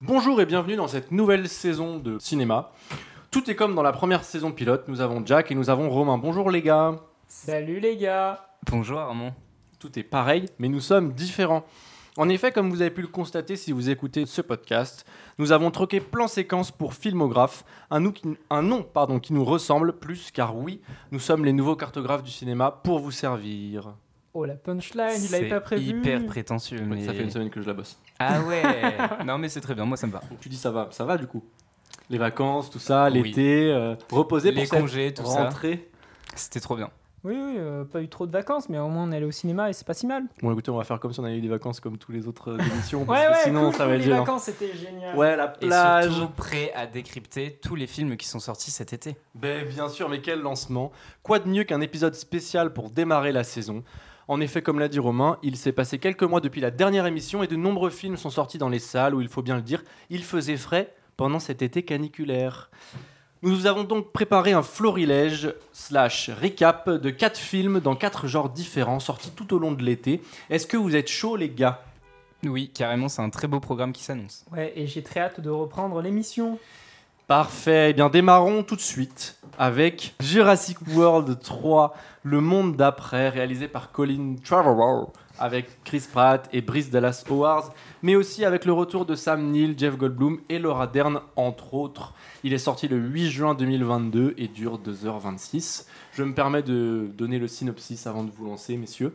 Bonjour et bienvenue dans cette nouvelle saison de cinéma. Tout est comme dans la première saison pilote, nous avons Jack et nous avons Romain. Bonjour les gars. Salut les gars Bonjour Armand. Tout est pareil, mais nous sommes différents. En effet, comme vous avez pu le constater si vous écoutez ce podcast, nous avons troqué plan-séquence pour filmographe, un, nous qui- un nom pardon, qui nous ressemble plus, car oui, nous sommes les nouveaux cartographes du cinéma pour vous servir. Oh la punchline, il l'avait pas prévu hyper prétentieux. Mais... Ça fait une semaine que je la bosse. Ah ouais Non mais c'est très bien, moi ça me va. Donc tu dis ça va, ça va du coup Les vacances, tout ça, Oui. l'été, euh, reposer Les pour cette congés, tout ça. rentrée. C'était trop bien. Oui, oui, euh, pas eu trop de vacances, mais au moins on est allé au cinéma et c'est pas si mal. Bon écoutez, on va faire comme si on avait eu des vacances comme tous les autres euh, émissions, parce Ouais, que ouais, sinon cool, ça va cool, être les gênant. vacances c'était génial. Ouais, la Et plage. surtout prêt à décrypter tous les films qui sont sortis cet été. Ben, bien sûr, mais quel lancement Quoi de mieux qu'un épisode spécial pour démarrer la saison? En effet, comme l'a dit Romain, il s'est passé quelques mois depuis la dernière émission et de nombreux films sont sortis dans les salles où, il faut bien le dire, il faisait frais pendant cet été caniculaire. Nous vous avons donc préparé un florilège slash recap de quatre films dans quatre genres différents sortis tout au long de l'été. Est-ce que vous êtes chaud les gars? Oui, carrément, c'est un très beau programme qui s'annonce. Ouais, et j'ai très hâte de reprendre l'émission. Parfait, eh bien démarrons tout de suite avec Jurassic World 3, Le Monde d'après, réalisé par Colin Trevorrow, avec Chris Pratt et Brice Dallas Howard, mais aussi avec le retour de Sam Neill, Jeff Goldblum et Laura Dern, entre autres. Il est sorti le 8 juin 2022 et dure 2h26. Je me permets de donner le synopsis avant de vous lancer, messieurs.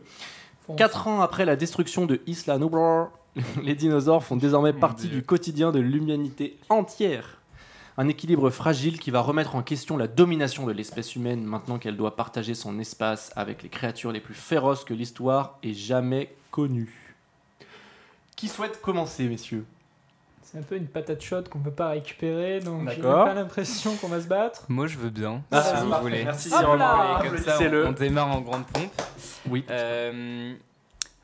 Quatre ans après la destruction de Isla Nublar, les dinosaures font désormais partie du quotidien de l'humanité entière. Un équilibre fragile qui va remettre en question la domination de l'espèce humaine maintenant qu'elle doit partager son espace avec les créatures les plus féroces que l'histoire ait jamais connues. Qui souhaite commencer, messieurs? C'est un peu une patate chaude qu'on peut pas récupérer, donc j'ai pas l'impression qu'on va se battre. Moi je veux bien, Ah, si vous parfait, voulez. merci, Si comme ça, on, on démarre en grande pompe. Oui. Euh,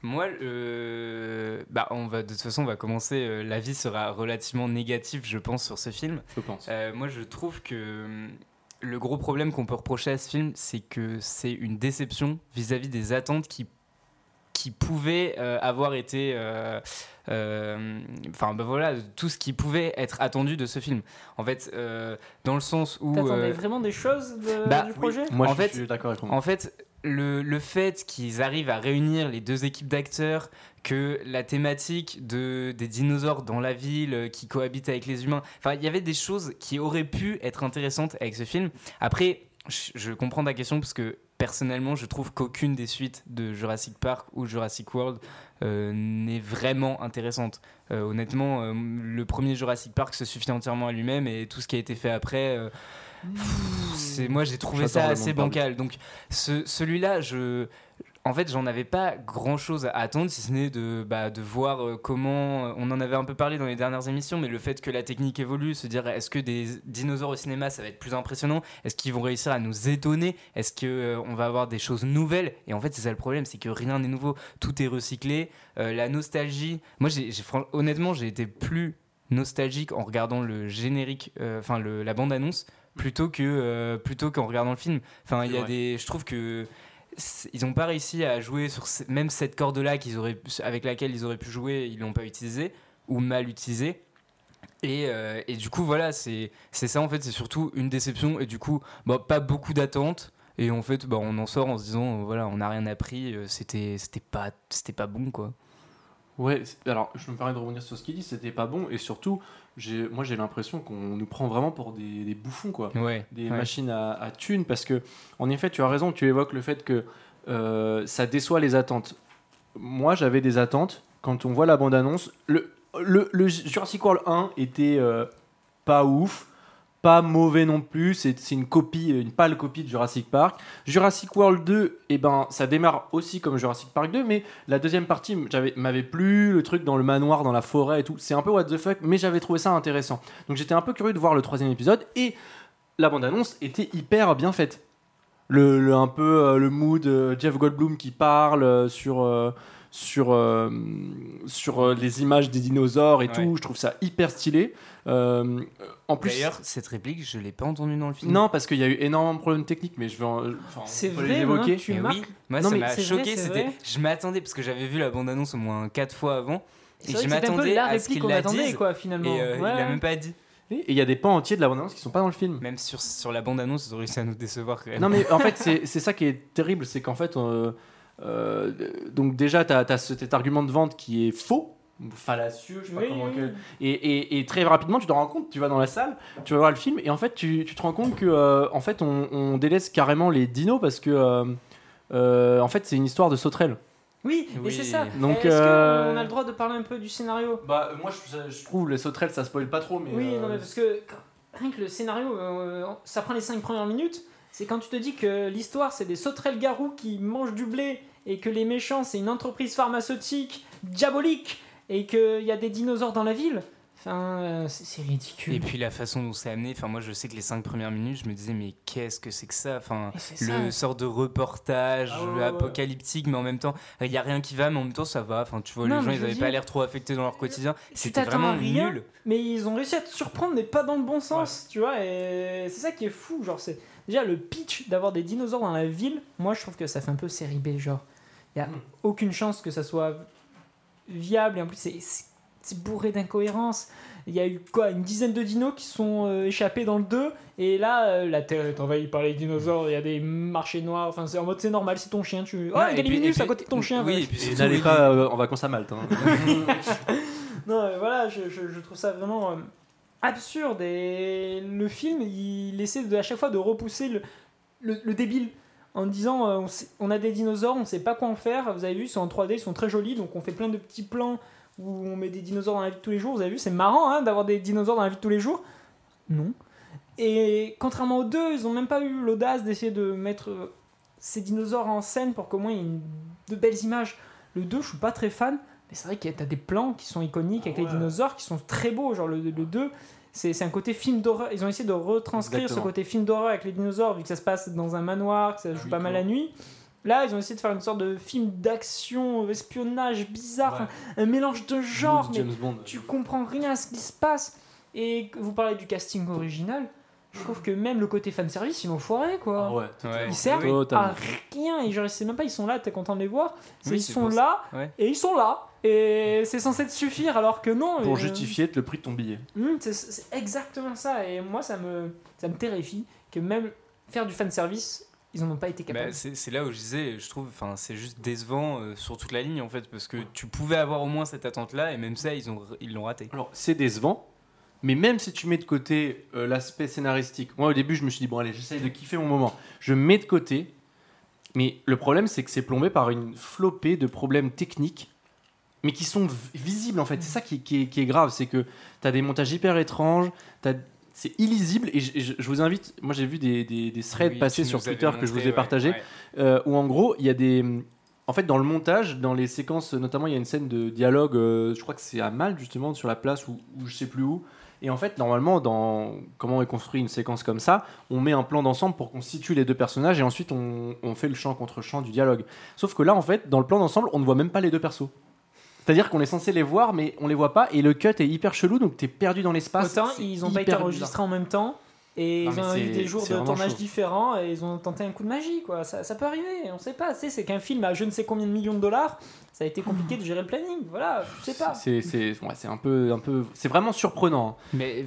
moi, euh, bah, on va, de toute façon, on va commencer. euh, L'avis sera relativement négatif, je pense, sur ce film. je pense. Euh, moi, je trouve que hum, le gros problème qu'on peut reprocher à ce film, c'est que c'est une déception vis-à-vis des attentes qui qui pouvaient euh, avoir été euh, euh, enfin bah voilà tout ce qui pouvait être attendu de ce film en fait euh, dans le sens où T'attendais euh, vraiment des choses de- bah, du oui. projet? Moi, en je fait- suis d'accord avec Romain. en fait, le, le fait qu'ils arrivent à réunir les deux équipes d'acteurs, que la thématique de, des dinosaures dans la ville euh, qui cohabitent avec les humains, enfin, il y avait des choses qui auraient pu être intéressantes avec ce film. Après, je, je comprends ta question parce que personnellement, je trouve qu'aucune des suites de Jurassic Park ou Jurassic World euh, n'est vraiment intéressante. Euh, honnêtement, euh, le premier Jurassic Park se suffit entièrement à lui-même et tout ce qui a été fait après. c'est moi j'ai trouvé ça assez bancal donc ce, celui-là je en fait j'en avais pas grand chose à attendre si ce n'est de, bah, de voir euh, comment on en avait un peu parlé dans les dernières émissions mais le fait que la technique évolue se dire est-ce que des dinosaures au cinéma ça va être plus impressionnant? Est-ce qu'ils vont réussir à nous étonner? Est-ce que euh, on va avoir des choses nouvelles? Et en fait c'est ça le problème c'est que rien n'est nouveau. Tout est recyclé. Euh, la nostalgie moi j'ai honnêtement j'ai été plus nostalgique en regardant le générique euh, enfin la bande annonce plutôt que euh, plutôt qu'en regardant le film. Enfin, il y a des, je trouve que ils n'ont pas réussi à jouer sur même cette corde là qu'ils auraient pu- avec laquelle ils auraient pu jouer, ils l'ont pas utilisé ou mal utilisé. Et, euh, et du coup voilà, c'est ça en fait, c'est surtout une déception et du coup bah, pas beaucoup d'attentes. Et en fait, bah, on en sort en se disant, voilà, on n'a rien appris, euh, c'était pas, pas bon, quoi. Ouais, alors je me permets de revenir sur ce qu'il dit, c'était pas bon et surtout, moi j'ai l'impression qu'on nous prend vraiment pour des, des bouffons quoi, Ouais. des ouais. machines à, à thunes parce que en effet tu as raison, tu évoques le fait que euh, ça déçoit les attentes. Moi j'avais des attentes quand on voit la bande annonce. Le, le, le Jurassic World 1 était euh, pas ouf, pas mauvais non plus. C'est une copie, une pâle copie de Jurassic Park. Jurassic World 2, eh ben, ça démarre aussi comme Jurassic Park 2, mais la deuxième partie m'avait plu, le truc dans le manoir, dans la forêt et tout. C'est un peu what the fuck, mais j'avais trouvé ça intéressant. Donc j'étais un peu curieux de voir le troisième épisode et la bande-annonce était hyper bien faite. Le, un peu euh, le mood euh, Jeff Goldblum qui parle euh, sur, euh, sur, euh, sur euh, les images des dinosaures et Ouais. tout. Je trouve ça hyper stylé. Euh, en plus, D'ailleurs, cette réplique, je l'ai pas entendue dans le film. non, parce qu'il y a eu énormément de problèmes techniques, mais je vais en- enfin, C'est vrai, évoquer. que tu Eh marques. oui, moi Non, ça mais m'a c'est vrai, choqué. c'est C'était, vrai. je m'attendais parce que j'avais vu la bande-annonce au moins quatre fois avant. C'est Et vrai je m'attendais la à ce qu'il qu'on la attendait, dise, quoi, finalement. Et euh, il Ouais. l'a même pas dit. Et il y a des pans entiers de la bande-annonce qui sont pas dans le film. Même sur, sur la bande-annonce, ils ont réussi à nous décevoir quand même. Non, mais en fait, c'est c'est ça qui est terrible, c'est qu'en fait, euh, euh, donc déjà, tu as, cet argument de vente qui est faux, fallacieux, je sais pas Oui, comment. oui, que-. Et, et- et très rapidement, tu te rends compte, tu vas dans la salle, tu vas voir le film, et en fait, tu, tu te rends compte que, euh, en fait, on, on délaisse carrément les dinos parce que, euh, euh, en fait, c'est une histoire de sauterelles. Oui, et Oui. c'est ça. Donc, Est-ce euh, qu'on a le droit de parler un peu du scénario? Bah, moi, je, je trouve les sauterelles, ça spoil pas trop, mais. Oui, euh, non, mais parce que rien que le scénario, euh, ça prend les 5 premières minutes. C'est quand tu te dis que l'histoire, c'est des sauterelles-garous qui mangent du blé et que les méchants, c'est une entreprise pharmaceutique diabolique et qu'il y a des dinosaures dans la ville. Enfin, euh, c'est ridicule. Et puis la façon dont c'est amené, enfin moi je sais que les cinq premières minutes, je me disais mais qu'est-ce que c'est que ça? Enfin le ça. sort de reportage Ah ouais, ouais, ouais. apocalyptique, mais en même temps il y a rien qui va, mais en même temps ça va. Enfin tu vois Non, les gens ils avaient pas dire, l'air trop affectés dans leur quotidien. tu C'était vraiment rien. nul. Mais ils ont réussi à te surprendre, mais pas dans le bon sens, tu vois. Et c'est ça qui est fou. Genre, c'est déjà le pitch d'avoir des dinosaures dans la ville. Moi, je trouve que ça fait un peu série B. Genre, il y a Mm. aucune chance que ça soit viable. Et en plus, c'est- bourré d'incohérences. Il y a eu quoi Une dizaine de dinos qui sont euh, échappés dans le 2. Et là, euh, la Terre est envahie par les dinosaures. Il y a des marchés noirs. Enfin, c'est en mode c'est normal, c'est ton chien. Tu... Oh, Ouais, et puis- Galiminus et puis- à côté de ton chien. Oui, et n'allez il- pas euh, en vacances à Malte. hein. Non, mais voilà, je, je- je trouve ça vraiment euh, absurde. Et le film, il essaie de, à chaque fois de repousser le, le, le débile en disant euh, on, sait- on a des dinosaures, on sait pas quoi en faire. Vous avez vu, ils sont en 3D, ils sont très jolis, donc on fait plein de petits plans où on met des dinosaures dans la vie de tous les jours. Vous avez vu, c'est marrant hein, d'avoir des dinosaures dans la vie de tous les jours. Non. Et contrairement aux deux, ils ont même pas eu l'audace d'essayer de mettre euh, ces dinosaures en scène pour qu'au moins il y ait une- de belles images. Le 2, je suis pas très fan. Mais c'est vrai qu'il y a des plans qui sont iconiques avec les dinosaures qui sont très beaux. Genre le, le 2, c'est c'est un côté film d'horreur. Ils ont essayé de retranscrire Exactement. ce côté film d'horreur avec les dinosaures, vu que ça se passe dans un manoir, que ça À joue pas mal la nuit. Là, ils ont essayé de faire une sorte de film d'action, espionnage bizarre, un mélange de genres, mais James Bond. tu comprends rien à ce qui se passe. Et que vous parlez du casting original, je trouve que même le côté fanservice, ils l'ont foiré quoi. Ah ouais. Ouais. Ils servent Oui, à rien et genre, c'est même pas ils sont là, t'es content de les voir. Oui, ils sont là Ouais. et ils sont là et c'est censé te suffire alors que non. Pour et, justifier le prix de ton billet. euh, hum, c'est- exactement ça et moi ça me ça me terrifie que même faire du fan service ils en ont pas été Bah, capables. c'est c'est là où je disais, je trouve, enfin, c'est juste décevant euh, sur toute la ligne en fait, parce que tu pouvais avoir au moins cette attente-là, et même ça, ils ont, ils l'ont raté. Alors, c'est décevant, mais même si tu mets de côté euh, l'aspect scénaristique, moi au début je me suis dit, bon allez, j'essaye de kiffer mon moment. Je mets de côté, mais le problème c'est que c'est plombé par une flopée de problèmes techniques, mais qui sont visibles en fait. C'est ça qui, qui est, qui est grave, c'est que tu as des montages hyper étranges, t'as- c'est illisible, et je, je- je vous invite, moi j'ai vu des, des, des threads Oui, passer sur Twitter que je vous ai ouais, partagé, ouais. euh, où en gros, il y a des. En fait, dans le montage, dans les séquences, notamment, il y a une scène de dialogue, euh, je crois que c'est à Malte, justement, sur la place ou ou je sais plus où. Et en fait, normalement, dans comment est construit une séquence comme ça, on met un plan d'ensemble pour qu'on situe les deux personnages et ensuite on, on fait le champ contre champ du dialogue. Sauf que là, en fait, dans le plan d'ensemble, on ne voit même pas les deux persos. C'est-à-dire qu'on est censé les voir, mais on les voit pas et le cut est hyper chelou, donc t'es perdu dans l'espace. Autant ils ont pas été enregistrés en même temps et Non, ils ont eu des jours de tournage chaud. différents et ils ont tenté un coup de magie quoi. Ça, ça peut arriver, on sait pas. Tu sais, c'est qu'un film à je ne sais combien de millions de dollars, ça a été compliqué de gérer le planning. Voilà, je sais pas. C'est c'est- ouais, c'est un peu, un peu, c'est vraiment surprenant. hein. Mais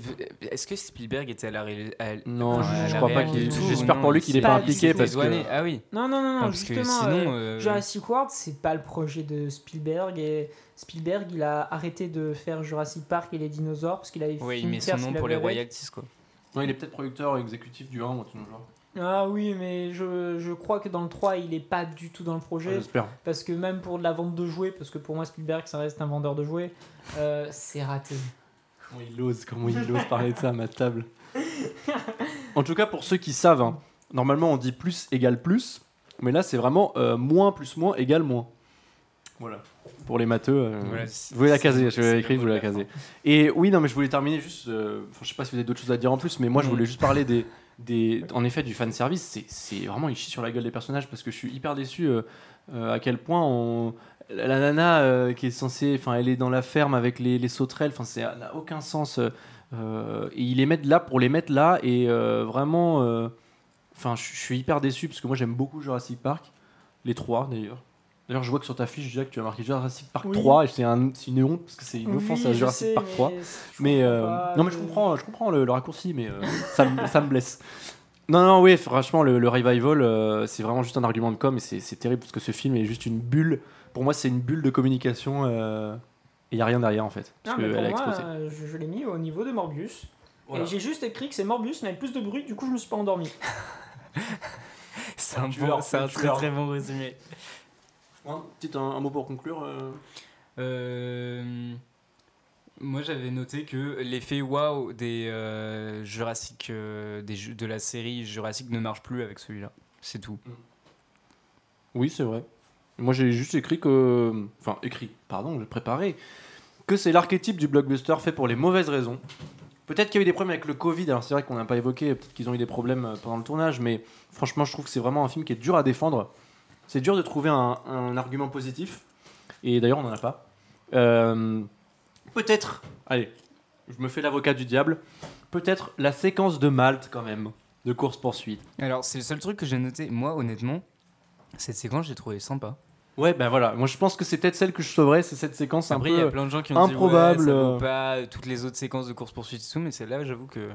est-ce que Spielberg était à la réalisation Non, je, à je la crois pas qu'il. du tout, J'espère non, pour lui qu'il c'est est pas pas impliqué parce que. dédouané. Ah oui. Non, non, non, non, parce que justement, sinon. euh, euh, Jurassic World, c'est pas le projet de Spielberg et Spielberg, il a arrêté de faire Jurassic Park et les dinosaures parce qu'il avait Oui, il met son nom pour les royalties quoi. Non, il est peut-être producteur exécutif du 1 ou un truc dans le genre. Ah oui, mais je, je crois que dans le 3, il est pas du tout dans le projet J'espère. parce que même pour de la vente de jouets, parce que pour moi Spielberg ça reste un vendeur de jouets, euh, c'est raté. Comment il ose, comment il ose parler de ça à ma table. En tout cas, pour ceux qui savent, hein, normalement on dit plus égale plus, mais là c'est vraiment euh, moins plus moins égale moins. Voilà. Pour les matheux, euh, vous voulez la caser, je l'ai écrit, vous voulez la caser. Et oui, non, mais je voulais terminer juste. euh, je sais pas si vous avez d'autres choses à dire en plus, mais moi je Mm. voulais juste parler des, des, en effet du fan service, c'est- vraiment il chie sur la gueule des personnages parce que je suis hyper déçu euh, euh, à quel point on, la nana qui est censée, enfin elle est dans la ferme avec les, les sauterelles, enfin ça n'a aucun sens. et ils les mettent là pour les mettre là et vraiment, enfin je suis hyper déçu parce que moi j'aime beaucoup Jurassic Park, les trois d'ailleurs. D'ailleurs, je vois que sur ta fiche, tu as marqué Jurassic Park Oui. 3 et c'est un- c'est une honte parce que c'est une Oui, offense à Jurassic sais, Park 3. mais euh, pas, non, mais je comprends, je comprends le, le raccourci, mais euh, ça, me, ça me blesse. Non, non, oui, franchement, le, le revival, euh, c'est vraiment juste un argument de com et c'est c'est terrible parce que ce film est juste une bulle. Pour moi, c'est une bulle de communication euh, et il n'y a rien derrière en fait. Parce Non, mais qu'elle pour a je, je l'ai mis au niveau de Morbius. Voilà. Et j'ai juste écrit que c'est Morbius, mais avec plus de bruit, du coup je me suis pas endormi. C'est un, bon- un très très bon résumé. Ouais, un, un mot pour conclure. euh. Euh, moi j'avais noté que l'effet waouh des euh, Jurassic euh, des de la série Jurassic ne marche plus avec celui-là. C'est tout. Oui, c'est vrai. Moi, j'ai juste écrit que. Enfin, écrit, pardon, j'ai préparé. Que c'est l'archétype du blockbuster fait pour les mauvaises raisons. Peut-être qu'il y a eu des problèmes avec le Covid, alors c'est vrai qu'on n'a pas évoqué, peut-être qu'ils ont eu des problèmes pendant le tournage, mais franchement, je trouve que c'est vraiment un film qui est dur à défendre. C'est dur de trouver un, un argument positif, et d'ailleurs, on n'en a pas. Euh, peut-être, allez, je me fais l'avocat du diable, peut-être la séquence de Malte, quand même, de course-poursuite. Alors c'est le seul truc que j'ai noté. Moi honnêtement, cette séquence j'ai trouvé sympa. Ouais, ben voilà, moi je pense que c'est peut-être celle que je sauverais, c'est cette séquence un Après peu. il y a plein de gens qui ont improbable, dit ouais, ça vaut pas toutes les autres séquences de course poursuite et tout, mais celle-là j'avoue que.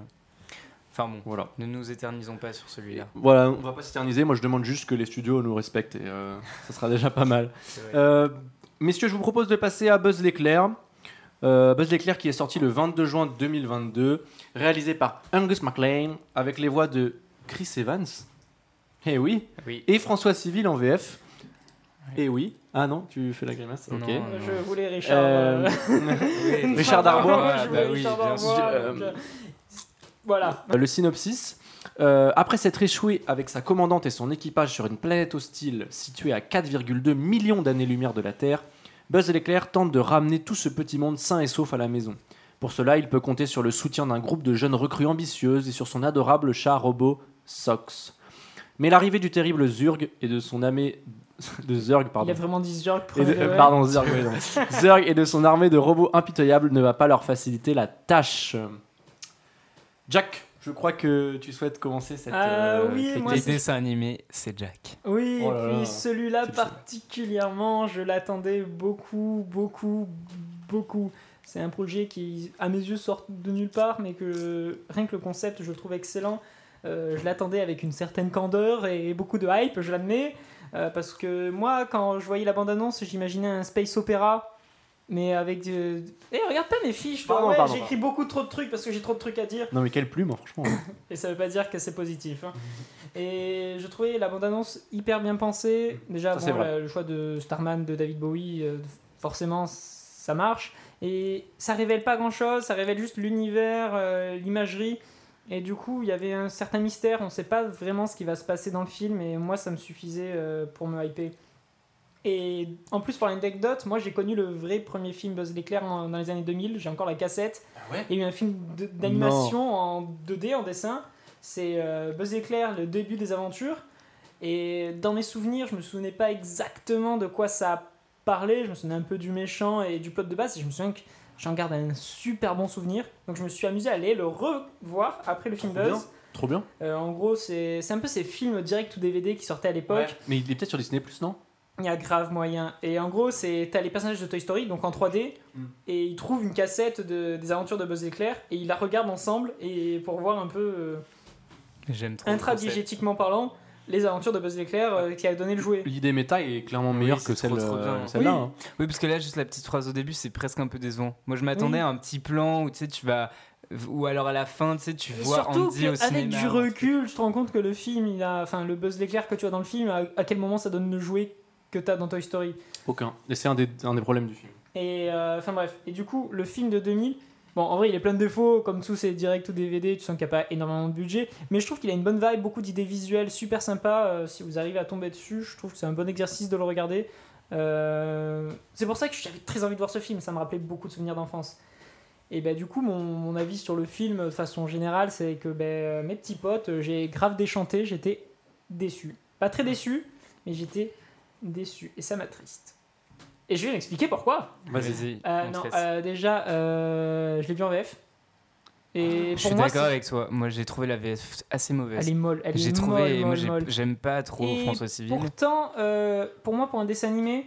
Enfin bon, Voilà. ne nous éternisons pas sur celui-là. Voilà, on va pas s'éterniser. Moi, je demande juste que les studios nous respectent et euh, ça sera déjà pas mal. Euh, messieurs, je vous propose de passer à Buzz l'éclair. Euh, Buzz l'éclair qui est sorti le 22 juin 2022, réalisé par Angus MacLean avec les voix de Chris Evans. Eh oui. Oui. Et François Civil en VF. Eh oui. Ah non, tu fais la grimace. Ok. Non. Je voulais Richard. Euh, euh, Richard Darbois. Ah, bah oui, Richard bien Darbois, sûr. euh, Voilà. Le synopsis. Euh, après s'être échoué avec sa commandante et son équipage sur une planète hostile située à 4,2 millions d'années-lumière de la Terre, Buzz l'éclair tente de ramener tout ce petit monde sain et sauf à la maison. Pour cela, il peut compter sur le soutien d'un groupe de jeunes recrues ambitieuses et sur son adorable chat robot Sox. Mais l'arrivée du terrible Zurg et de son armée de Zurg, Il pardon, a vraiment dit Zurg. et de- pardon, Zurg. Zurg et de son armée de robots impitoyables ne va pas leur faciliter la tâche. Jack, je crois que tu souhaites commencer cette. Ah euh, oui, critique. moi, Les c'est- dessins animés, c'est Jack. Oui, Oh là et là. puis celui-là particulièrement, je l'attendais beaucoup, beaucoup, beaucoup. C'est un projet qui, à mes yeux, sort de nulle part, mais que rien que le concept, je le trouve excellent. Euh, je l'attendais avec une certaine candeur et beaucoup de hype, je l'admets. Euh, parce que moi, quand je voyais la bande-annonce, j'imaginais un space opéra, mais avec de... Eh, regarde pas mes fiches, toi. Pardon, Ouais, pardon, j'ai écrit beaucoup trop de trucs parce que j'ai trop de trucs à dire. Non, mais quelle plume, hein, franchement. Et ça veut pas dire que c'est positif. hein. Et je trouvais la bande-annonce hyper bien pensée. Déjà, Ça, c'est bon, vrai. la- le choix de Starman de David Bowie, euh, forcément, ça marche. Et ça révèle pas grand-chose, ça révèle juste l'univers, euh, l'imagerie. Et du coup, il y avait un certain mystère, on sait pas vraiment ce qui va se passer dans le film, et moi, ça me suffisait euh, pour me hyper. Et en plus, pour l'anecdote, moi j'ai connu le vrai premier film Buzz l'éclair dans les années 2000, j'ai encore la cassette. ouais? Il y a eu un film d'animation en 2D, en dessin. C'est euh, Buzz l'éclair, le début des aventures. Et dans mes souvenirs, je me souvenais pas exactement de quoi ça parlait. Je me souvenais un peu du méchant et du plot de base. Et je me souviens que j'en garde un super bon souvenir. Donc je me suis amusé à aller le revoir après le film Trop Buzz. bien. Trop bien. Euh, en gros, c'est c'est un peu ces films direct ou DVD qui sortaient à l'époque. Mais il est peut-être sur Disney Plus, non? Il y a grave moyen. Et en gros, c'est t'as les personnages de Toy Story, donc en 3D, Mm. et ils trouvent une cassette de, des aventures de Buzz l'éclair, et ils la regardent ensemble, et pour voir un peu, euh, J'aime trop. le intradigétiquement parlant, les aventures de Buzz l'éclair euh, qui a donné le jouet. L'idée méta est clairement meilleure que euh, celle-là. Oui. hein. Oui, parce que là, juste la petite phrase au début, c'est presque un peu décevant. Moi, je m'attendais Oui. à un petit plan où tu sais, tu vas. Ou alors à la fin, tu sais, tu Et vois Surtout Andy au cinéma. du recul, tu te rends compte que le film, il a, enfin le Buzz l'éclair que tu as dans le film, à, à quel moment ça donne le jouet que tu as dans Toy Story. Aucun. Et c'est un des, un des problèmes du film. Et euh, enfin bref. Et du coup, le film de 2000, bon, en vrai, il est plein de défauts, comme tous ces directs ou DVD, tu sens qu'il n'y a pas énormément de budget, mais je trouve qu'il a une bonne vibe, beaucoup d'idées visuelles super sympas. euh, si vous arrivez à tomber dessus, je trouve que c'est un bon exercice de le regarder. Euh, c'est pour ça que j'avais très envie de voir ce film, ça me rappelait beaucoup de souvenirs d'enfance. Et bah, du coup, mon, mon avis sur le film, de façon générale, c'est que bah, mes petits potes, j'ai grave déchanté, j'étais déçu. Pas très déçu, mais j'étais déçu. Et ça m'attriste. Et je vais m'expliquer pourquoi. Vas-y. Euh, non, euh, déjà, euh, je l'ai vu en VF. Et je pour suis d'accord avec toi. Moi, j'ai trouvé la VF assez mauvaise. elle est molle. Elle J'ai est trouvé, molle, moi molle, j'ai- molle. j'aime pas trop Et François Civil. Pourtant, euh, pour moi, pour un dessin animé,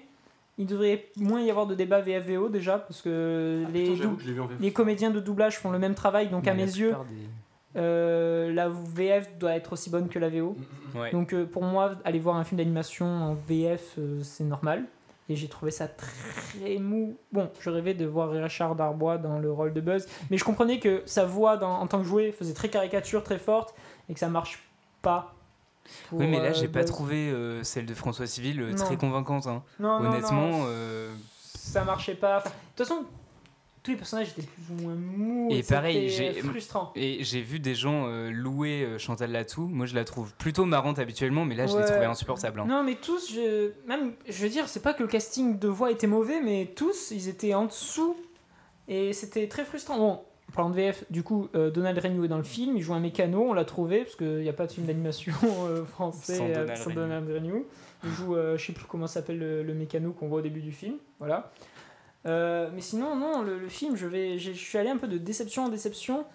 il devrait moins y avoir de débat VFVO déjà, parce que Ah, les, putain, que comédiens de doublage font le même travail, donc à mes yeux, des- euh, la VF doit être aussi bonne que la VO. Ouais. Donc euh, pour moi, aller voir un film d'animation en VF, euh, c'est normal. Et j'ai trouvé ça très mou. Bon, je rêvais de voir Richard Darbois dans le rôle de Buzz, mais je comprenais que sa voix dans- en tant que jouet faisait très caricature, très forte, et que ça marche pas. Oui, mais là, j'ai pas trouvé celle de François Civil très convaincante. hein. Non, non, non, Honnêtement, ça marchait pas. De toute façon, tous les personnages étaient plus ou moins mous. Et pareil, c'était j'ai- frustrant. et j'ai vu des gens euh, louer euh, Chantal Latsou. Moi, je la trouve plutôt marrante habituellement, mais là, je l'ai trouvée insupportable. hein. Non, mais tous, je... même, je veux dire, c'est pas que le casting de voix était mauvais, mais tous, ils étaient en dessous. Et c'était très frustrant. Bon, parlant de VF, du coup, euh, Donald Renew est dans le film, il joue un mécano, on l'a trouvé, parce qu'il n'y a pas de film d'animation euh, français Sans euh, Donald sans Renew. Donald Renew. Il joue, euh, je sais plus comment s'appelle le, le mécano qu'on voit au début du film. Voilà. Euh, mais sinon, non, le, le film, je vais, je suis allé un peu de déception en déception.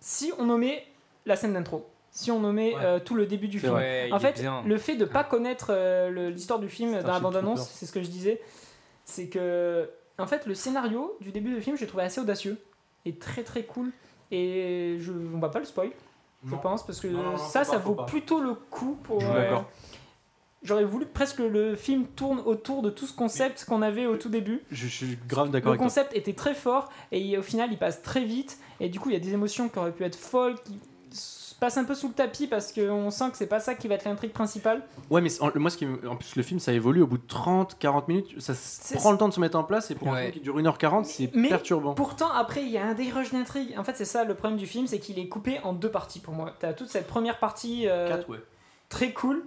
Si on nommait la scène d'intro, si on nommait Ouais. euh, tout le début du film, en fait, le fait de pas connaître euh, l'histoire du film dans la bande-annonce, c'est ce que je disais, c'est que en fait le scénario du début du film, j'ai trouvé assez audacieux et très très cool. Et je, on va pas le spoil, je pense, parce que Non, non, non, ça, ça pas, vaut plutôt le coup pour. Je. J'aurais voulu presque que le film tourne autour de tout ce concept qu'on avait au tout début. Je suis grave d'accord Le avec toi. concept était très fort et au final il passe très vite et du coup il y a des émotions qui auraient pu être folles qui passent un peu sous le tapis parce qu'on sent que c'est pas ça qui va être l'intrigue principale. Ouais, mais en- moi, ce qui me- en plus, le film, ça évolue au bout de 30, 40 minutes. Ça prend le temps de se mettre en place et pour un film qui dure 1h40, c'est Mais- perturbant. Pourtant après il y a un dérush d'intrigue. En fait c'est ça le problème du film c'est qu'il est coupé en deux parties pour moi. T'as toute cette première partie euh, 4, ouais. très cool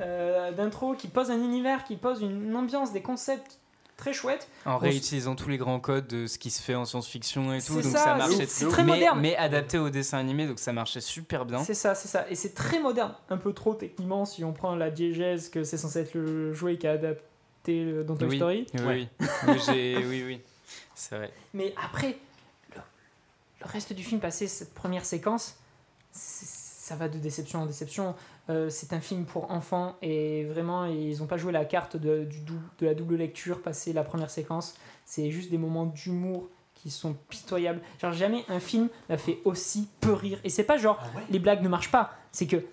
euh, d'intro qui pose un univers, qui pose une ambiance, des concepts très chouettes. En on réutilisant tous les grands codes de ce qui se fait en science-fiction et tout, C'est donc ça, ça, c'est- marchait. c'est très mais, moderne. mais adapté au dessin animé, donc ça marchait super bien. C'est ça, c'est ça. Et c'est très moderne. Un peu trop techniquement si on prend la diégèse que c'est censé être le jouet qui a adapté euh, dans Toy Oui. Story. Oui, Ouais. oui, oui, oui, oui. c'est vrai. Mais après, le, le reste du film, passé cette première séquence, ça va de déception en déception. Euh, c'est un film pour enfants et vraiment, ils n'ont pas joué la carte de, du dou- de la double lecture passé la première séquence. C'est juste des moments d'humour qui sont pitoyables. Genre, jamais un film m'a fait aussi peu rire. Et c'est pas genre, les blagues ne marchent pas. C'est que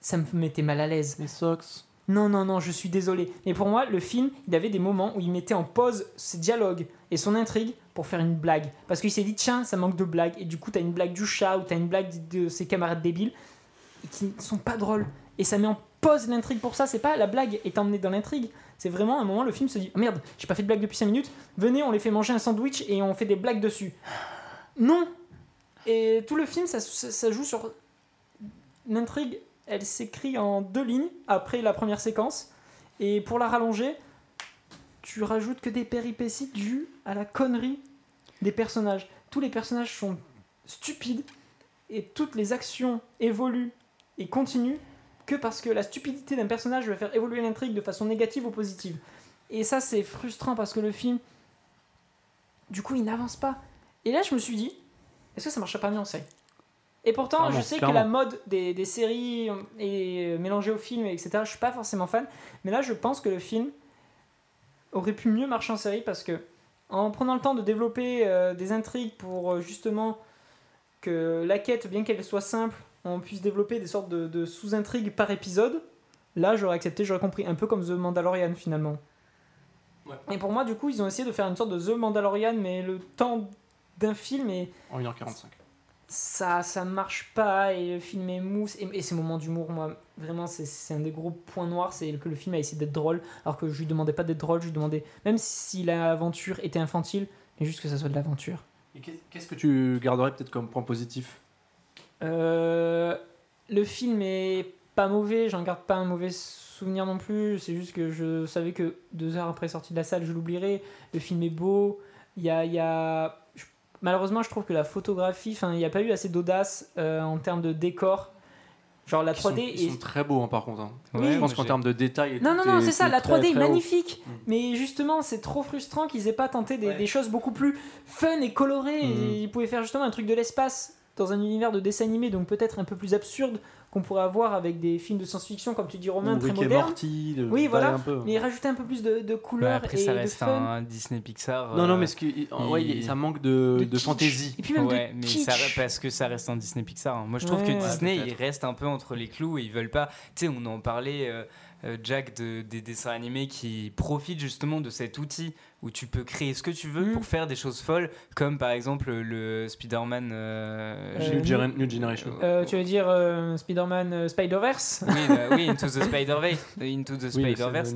ça me mettait mal à l'aise. Les socks? Non, non, non, je suis désolé. Mais pour moi, le film, il avait des moments où il mettait en pause ses dialogues et son intrigue pour faire une blague. Parce qu'il s'est dit, tiens, ça manque de blagues. Et du coup, t'as une blague du chat ou t'as une blague de ses camarades débiles et qui ne sont pas drôles. Et ça met en pause l'intrigue pour ça. C'est pas la blague est emmenée dans l'intrigue. C'est vraiment un moment, le film se dit, oh merde, j'ai pas fait de blague depuis 5 minutes. Venez, on les fait manger un sandwich et on fait des blagues dessus. Non Et tout le film, ça, joue sur l'intrigue elle s'écrit en deux lignes après la première séquence. Et pour la rallonger, tu rajoutes que des péripéties dues à la connerie des personnages. Tous les personnages sont stupides et toutes les actions évoluent et continuent que parce que la stupidité d'un personnage va faire évoluer l'intrigue de façon négative ou positive. Et ça, c'est frustrant parce que le film, du coup, il n'avance pas. Et là, je me suis dit, est-ce que ça marcherait pas mieux en série? Et pourtant, Clairement, je sais clairement. que la mode des, des séries est mélangée au film, etc. Je suis pas forcément fan. Mais là, je pense que le film aurait pu mieux marcher en série parce que en prenant le temps de développer euh, des intrigues pour euh, justement que la quête, bien qu'elle soit simple, on puisse développer des sortes de, de sous-intrigues par épisode, là j'aurais accepté, j'aurais compris, un peu comme The Mandalorian finalement. Ouais. Et pour moi, du coup, ils ont essayé de faire une sorte de The Mandalorian, mais le temps d'un film et En 1h45. ça ça marche pas et le film est mousse et, et ces moments d'humour moi vraiment c'est- un des gros points noirs c'est que le film a essayé d'être drôle alors que je lui demandais pas d'être drôle je lui demandais même si l'aventure était infantile mais juste que ça soit de l'aventure Et qu'est- qu'est-ce que tu garderais peut-être comme point positif? Euh, le film est pas mauvais j'en garde pas un mauvais souvenir non plus c'est juste que je savais que deux heures après sortie de la salle je l'oublierais le film est beau il y a, il y a je- malheureusement, je trouve que la photographie, enfin, il n'y a pas eu assez d'audace euh, en termes de décor. Genre la Ils sont, 3D ils est- sont très beaux hein, par contre. hein. Oui, je pense qu'en termes de détails. Non, non, non, c'est ça, la très, 3D est très magnifique. Mm. Mais justement, c'est trop frustrant qu'ils aient pas tenté des, Ouais. des choses beaucoup plus fun et colorées. Et ils pouvaient faire justement un truc de l'espace dans un univers de dessin animé, donc peut-être un peu plus absurde qu'on pourrait avoir avec des films de science-fiction, comme tu dis, Romain, Ou très modernes. Morty, de- Oui, voilà. un peu. Mais rajouter un peu plus de, de Bah, couleurs après, et ça de reste fun. un Disney Pixar. Non, non, euh, mais ce qui, ouais, il- ça manque de, de, fantaisie. Et puis même ouais, de mais kitsch. ça, parce que ça reste un Disney Pixar. hein. Moi, je trouve Ouais. que Disney, il reste un peu entre les clous et ils veulent pas. Tu sais, on en parlait, euh, Jack, de, des dessins animés qui profitent justement de cet outil où tu peux créer ce que tu veux Mm. pour faire des choses folles, comme par exemple le Spider-Man. euh, Euh, New, Gener- New Generation. Euh, tu veux dire euh, Spider-Man euh, Spider-Verse? Oui, bah, oui, Into the Spider-Verse. Into the Oui, c'est Spider-Verse.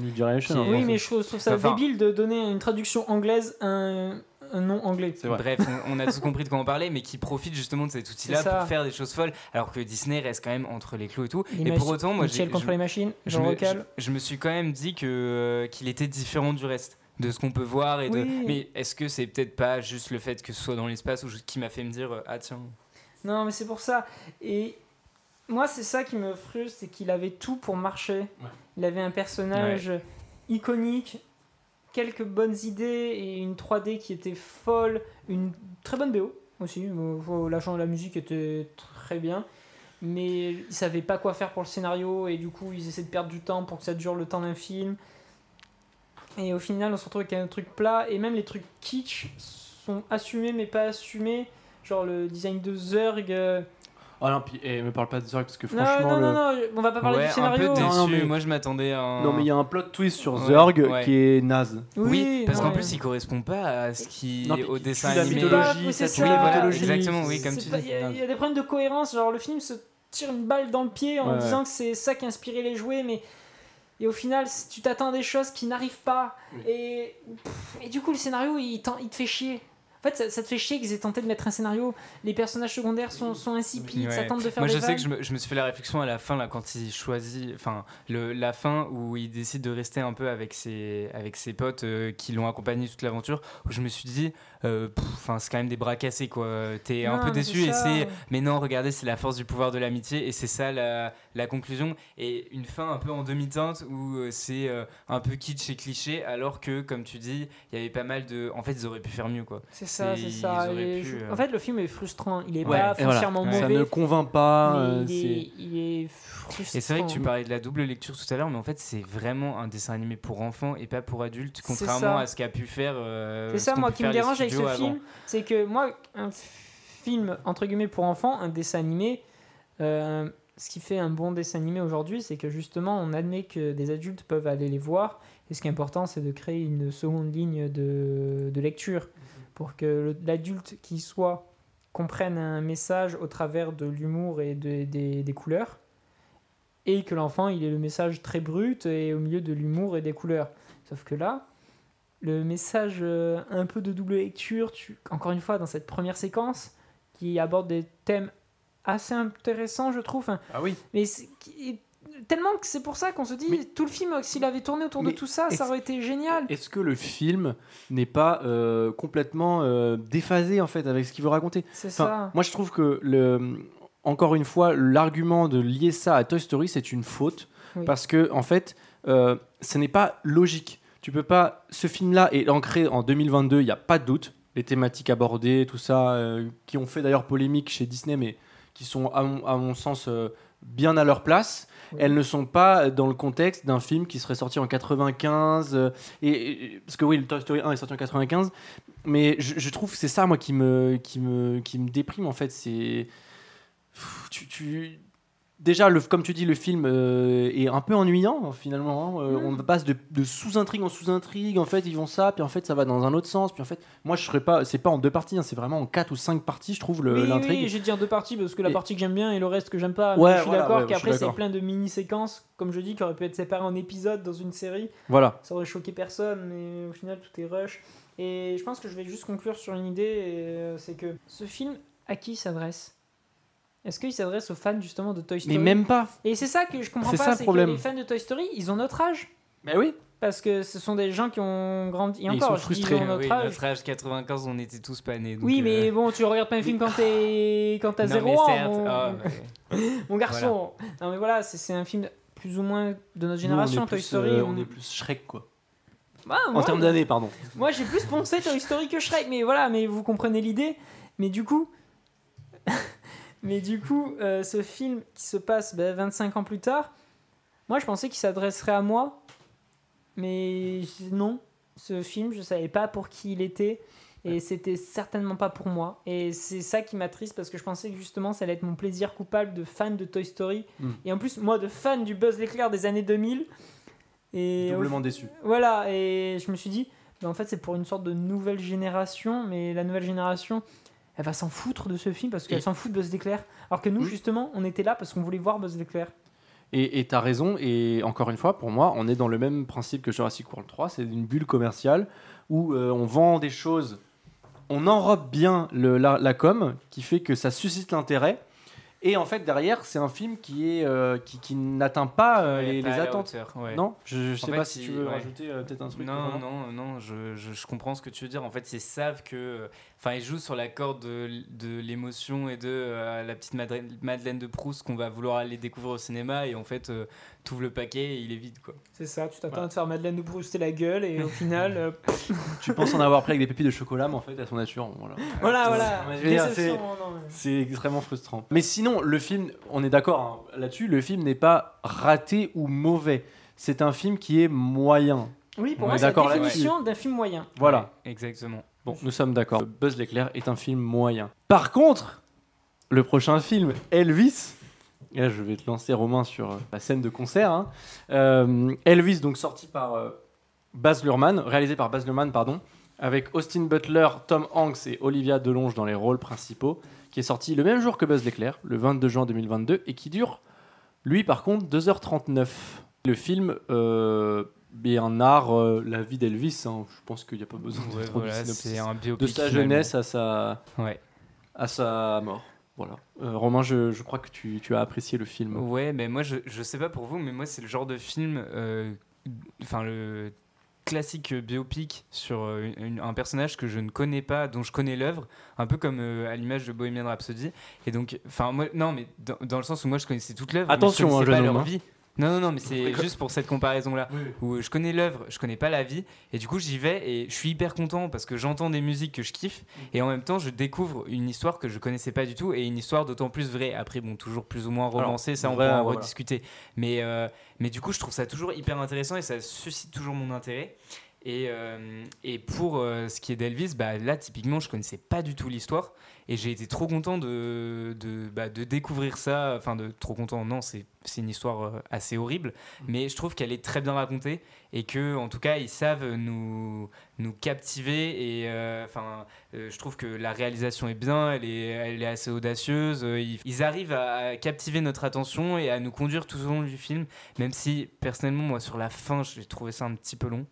Hein, Oui, bon, mais je trouve, je trouve ça Enfin- débile de donner une traduction anglaise à un, un nom anglais. Bref, on, on a tous compris de quoi on parlait, mais qui profite justement de cet outil-là pour faire des choses folles, alors que Disney reste quand même entre les clous et tout. Les et pour autant, moi, j'ai, Michel contre je- les machines, je me, je- je me suis quand même dit que euh, qu'il était différent du reste de ce qu'on peut voir et de mais est-ce que c'est peut-être pas juste le fait que ce soit dans l'espace ou qui m'a fait me dire euh, ah tiens Non, mais c'est pour ça. Et moi, c'est ça qui me frustre, c'est qu'il avait tout pour marcher. Il avait un personnage iconique, quelques bonnes idées et une 3D qui était folle, une très bonne BO aussi. Euh, La, la musique était très bien. Mais ils savaient pas quoi faire pour le scénario et du coup ils essaient de perdre du temps pour que ça dure le temps d'un film. Et au final on se retrouve avec un truc plat et même les trucs kitsch sont assumés mais pas assumés. Genre le design de Zurg. Ah non, puis eh, me parle pas de Zurg parce que franchement. non, le- non, non, on va pas parler ouais du un scénario. peu déçu Non, non, mais- moi je m'attendais à un... Non, mais il y a un plot twist sur Ouais, Zurg ouais. qui est naze. oui, parce qu'en plus il correspond pas à ce qui Non, au dessin la animé C'est pas- mythologie, oui, ça ça. la Voilà, mythologie. exactement, oui, comme tu pas- dis. Il y, a- il y a des problèmes de cohérence, genre le film se tire une balle dans le pied en Ouais, disant que c'est ça qui a inspiré les jouets, mais et au final tu t'attends à des choses qui n'arrivent pas Oui. et pff, et du coup le scénario il te fait chier. En fait, ça, ça te fait chier qu'ils aient tenté de mettre un scénario. Les personnages secondaires sont, sont insipides, ça tente de faire Moi, des je sais que je me, je me suis fait la réflexion à la fin, là, quand il choisit, enfin, la fin où il décide de rester un peu avec ses, avec ses potes euh, qui l'ont accompagné toute l'aventure, où je me suis dit, enfin, c'est quand même des bras cassés, quoi. T'es un peu déçu et c'est, mais non, regardez, c'est la force du pouvoir de l'amitié et c'est ça la, la conclusion. Et une fin un peu en demi-teinte où euh, c'est euh, un peu kitsch et cliché, alors que, comme tu dis, il y avait pas mal de. En fait, ils auraient pu faire mieux, quoi. C'est ça, c'est- ça. pu, euh, En fait, le film est frustrant. Il est Ouais, pas et voilà. foncièrement Ouais. Ça mauvais. ne convainc pas. mais euh, il, c'est- est, il est frustrant. Et c'est vrai que tu parlais de la double lecture tout à l'heure, mais en fait, c'est vraiment un dessin animé pour enfants et pas pour adultes, contrairement à ce qu'a pu faire. euh, C'est ce ça, moi, qui me dérange avec ce studios avant. film, c'est que moi, un film entre guillemets pour enfants, un dessin animé, euh, ce qui fait un bon dessin animé aujourd'hui, c'est que justement, on admet que des adultes peuvent aller les voir. Et ce qui est important, c'est de créer une seconde ligne de, de lecture pour que l'adulte qui soit comprenne un message au travers de l'humour et de- des, des couleurs et que l'enfant il ait le message très brut et au milieu de l'humour et des couleurs. Sauf que là, le message euh, un peu de double lecture, tu, encore une fois, dans cette première séquence, qui aborde des thèmes assez intéressants, je trouve. Ah oui. mais qui- tellement que c'est pour ça qu'on se dit, Mais- tout le film, s'il avait tourné autour de tout ça, ça aurait été génial. Est-ce que le film n'est pas euh, complètement euh, déphasé en fait avec ce qu'il veut raconter? C'est Enfin, ça. Moi, je trouve que le, encore une fois, l'argument de lier ça à Toy Story, c'est une faute Oui. parce que en fait, euh, ce n'est pas logique. Tu peux pas. Ce film-là est ancré en 2022. Il n'y a pas de doute. Les thématiques abordées, tout ça, euh, qui ont fait d'ailleurs polémique chez Disney, mais qui sont à mon, à mon sens euh, bien à leur place. Elles ne sont pas dans le contexte d'un film qui serait sorti en 95. euh, et, et- parce que oui, le Toy Story 1 est sorti en 95. Mais je, je trouve que c'est ça, moi, qui me, qui me, qui me déprime, en fait. C'est. Tu- Déjà, le, comme tu dis, le film euh, est un peu ennuyant, hein, finalement. hein. Euh, Mm. On passe de, de sous-intrigue en sous-intrigue. En fait, ils vont ça, puis en fait, ça va dans un autre sens. Puis en fait, moi, je serais pas. C'est pas en deux parties, hein, c'est vraiment en quatre ou cinq parties, je trouve, le- oui, l'intrigue. oui, j'ai dit en deux parties parce que la Et- partie que j'aime bien et le reste que j'aime pas. Ouais, je suis voilà, d'accord ouais, qu'après c'est plein de mini-séquences, comme je dis, qui auraient pu être séparées en épisodes dans une série. Voilà. Ça aurait choqué personne, mais au final tout est rush. Et je pense que je vais juste conclure sur une idée, et, euh, c'est que ce film, à qui s'adresse? Est-ce qu'il s'adresse aux fans justement de Toy Story Mais même pas. Et c'est ça que je comprends C'est pas, ça le c'est que les fans de Toy Story, ils ont notre âge. Mais oui. Parce que ce sont des gens qui ont grandi. Et Et ils encore, sont dis frustrés. dans notre oui, âge. notre âge 95, on était tous pas nés. donc, Oui, mais euh, bon, tu regardes pas un film quand t'es quand t'as zéro ans, mon, ah, mon garçon. Non, mais voilà, c'est c'est un film plus ou moins de notre génération, Toy plus, Story. euh, on- on est plus Shrek, quoi. Ah, En termes d'années, pardon. Moi, j'ai plus pensé Toy Story que Shrek, mais voilà, mais vous comprenez l'idée. Mais du coup, mais du coup, euh, ce film qui se passe ben, 25 ans plus tard, moi, je pensais qu'il s'adresserait à moi, mais non. Ce film, je savais pas pour qui il était. Et c'était certainement pas pour moi. Et c'est ça qui m'attriste parce que je pensais que justement ça allait être mon plaisir coupable de fan de Toy Story. Mm. Et en plus, moi de fan du Buzz l'éclair des années 2000. Et Doublement déçu. voilà, et je me suis dit, bah, en fait, c'est pour une sorte de nouvelle génération, mais la nouvelle génération, elle va s'en foutre de ce film parce qu'elle Et- s'en fout de Buzz l'éclair. Alors que nous, justement, on était là parce qu'on voulait voir Buzz l'éclair. Et tu as raison, et encore une fois, pour moi, on est dans le même principe que Jurassic World 3, c'est une bulle commerciale où euh, on vend des choses, on enrobe bien le, la, la com, qui fait que ça suscite l'intérêt, et en fait, derrière, c'est un film qui, est, euh, qui, qui n'atteint pas euh, les, attentes. hauteur, ouais. Non? Je, je sais En pas fait, si tu veux ouais. rajouter euh, peut-être un truc. Non, non, non, je, je, je comprends ce que tu veux dire. En fait, ils savent que. Enfin, ils jouent sur la corde de, de l'émotion et de euh, la petite Madeleine, Madeleine de Proust qu'on va vouloir aller découvrir au cinéma. Et en fait, euh, t'ouvres le paquet et il est vide, quoi. C'est ça, tu t'attends Voilà. à te faire Madeleine de brouster la gueule, et au final, euh, Tu penses en avoir pris avec des pépites de chocolat, mais en fait, elles sont nature. Voilà. voilà, voilà. dire, Déception, c'est- mais- extrêmement frustrant. Mais sinon, le film, on est d'accord hein, là-dessus, le film n'est pas raté ou mauvais. C'est un film qui est moyen. Oui, pour On moi, est c'est la définition d'un film moyen. Voilà. Ouais, exactement. Bon, nous sommes d'accord. Buzz l'éclair est un film moyen. Par contre, le prochain film, Elvis. Et là, je vais te lancer Romain sur euh, la scène de concert. hein. Euh, Elvis, donc sorti par euh, Baz Luhrmann, réalisé par Baz Luhrmann, pardon, avec Austin Butler, Tom Hanks et Olivia Delonge dans les rôles principaux, qui est sorti le même jour que Buzz l'éclair, le 22 juin 2022, et qui dure, lui, par contre, 2h39. Le film euh, est un art, euh, la vie d'Elvis. hein. Je pense qu'il n'y a pas besoin de Ouais, voilà, un de sa jeunesse à sa, Ouais. à sa mort. Voilà. Euh, Romain, je, je crois que tu, tu as apprécié le film. Ouais, mais moi, je, je sais pas pour vous, mais moi, c'est le genre de film. euh, Enfin, le classique biopic sur euh, une- un personnage que je ne connais pas, dont je connais l'œuvre, un peu comme euh, à l'image de Bohemian Rhapsody. Et donc, enfin, moi, non, mais dans, dans le sens où moi, je connaissais toute l'œuvre. mais Attention, je hein, pas leur hein. Non, non, non, mais c'est juste pour cette comparaison-là. Où je connais l'œuvre, je connais pas la vie. Et du coup, j'y vais et je suis hyper content parce que j'entends des musiques que je kiffe. Et en même temps, je découvre une histoire que je connaissais pas du tout et une histoire d'autant plus vraie. Après, bon, toujours plus ou moins romancée, ça, on peut en voilà. rediscuter. Mais, euh, mais du coup, je trouve ça toujours hyper intéressant et ça suscite toujours mon intérêt. Et, euh, et pour euh, ce qui est d'Elvis, bah, là, typiquement, je connaissais pas du tout l'histoire. Et j'ai été trop content de, de, bah, de découvrir ça. Enfin, de trop content, non, c'est une histoire euh, assez horrible. Mais je trouve qu'elle est très bien racontée et que, en tout cas, ils savent nous, nous captiver. Et euh, enfin, euh, je trouve que la réalisation est bien, elle est, elle est assez audacieuse. Ils, ils arrivent à, à captiver notre attention et à nous conduire tout au long du film. Même si, personnellement, moi, sur la fin, j'ai trouvé ça un petit peu long.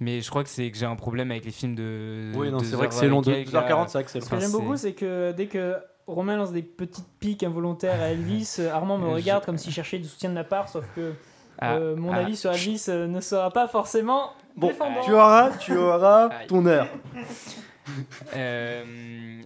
Mais je crois que c'est que j'ai un problème avec les films de. Oui, non, deux c'est vrai que heures c'est long. et quelques, là. 2h40, c'est vrai que c'est Ce que j'aime beaucoup, c'est que dès que Romain lance des petites piques involontaires à Elvis, euh, Armand me regarde comme s'il cherchait du soutien de ma part, sauf que Ah, euh, mon ah, avis sur Elvis euh, ne sera pas forcément Bon, défendant. tu auras, tu auras ton heure. Euh,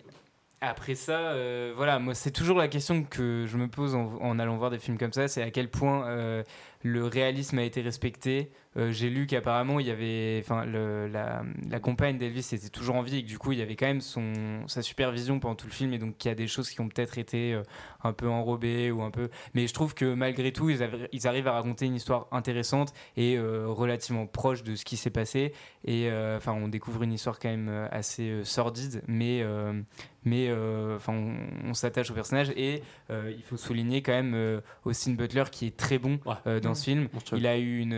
après ça, euh, voilà, moi c'est toujours la question que je me pose en, en allant voir des films comme ça, c'est à quel point euh, le réalisme a été respecté. Euh, J'ai lu qu'apparemment il y avait, enfin, la, la compagne d'Elvis était toujours en vie et que du coup il y avait quand même son sa supervision pendant tout le film et donc qu'il y a des choses qui ont peut-être été euh, un peu enrobées ou un peu. Mais je trouve que malgré tout ils, avaient- ils arrivent à raconter une histoire intéressante et euh, relativement proche de ce qui s'est passé et euh, enfin on découvre une histoire quand même assez euh, sordide mais euh, mais euh, enfin on, on s'attache au personnage et euh, il faut souligner quand même euh, Austin Butler qui est très bon Ouais. euh, dans ce film Monstrueux. il a eu une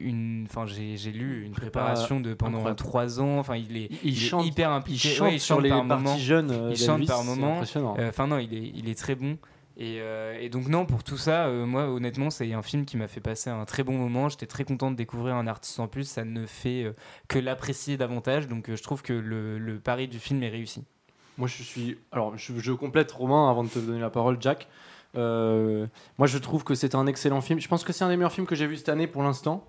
une enfin j'ai j'ai lu une préparation de pendant incroyable. trois ans enfin il est, Il, il est chante, hyper il impliqué chante Ouais, il sur les par parties moment jeunes. euh, Il chante par moment. Euh, Enfin non, il est, il est très bon. Et, euh, et donc non, pour tout ça, euh, moi honnêtement, c'est un film qui m'a fait passer un très bon moment. J'étais très content de découvrir un artiste en plus. Ça ne fait euh, que l'apprécier davantage. Donc euh, je trouve que le, le pari du film est réussi. Moi, je suis. Alors, je, je complète Romain avant de te donner la parole, Jack. Euh, moi, je trouve que c'est un excellent film. Je pense que c'est un des meilleurs films que j'ai vu cette année pour l'instant.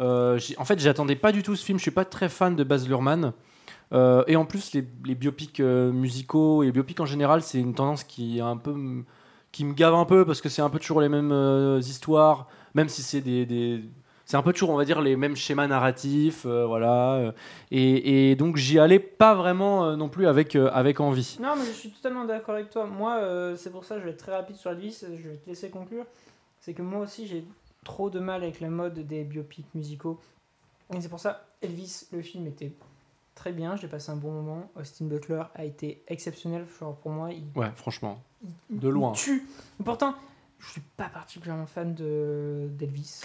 Euh, en fait, j'attendais pas du tout ce film. Je suis pas très fan de Baz Luhrmann. Euh, et en plus, les, biopics euh, musicaux et les biopics en général, c'est une tendance qui un peu qui me gave un peu parce que c'est un peu toujours les mêmes histoires, même si c'est des, des- c'est un peu toujours, on va dire, les mêmes schémas narratifs, voilà. Et, donc, j'y allais pas vraiment non plus avec avec envie. Non, mais je suis totalement d'accord avec toi. Moi, c'est pour ça que je vais être très rapide sur Elvis, je vais te laisser conclure. C'est que moi aussi, j'ai trop de mal avec la mode des biopics musicaux. Et c'est pour ça, Elvis, le film était très bien, j'ai passé un bon moment. Austin Butler a été exceptionnel. Genre, pour moi, il, Ouais, franchement. il- De il loin. tue. Et pourtant, je suis pas particulièrement fan de d'Elvis.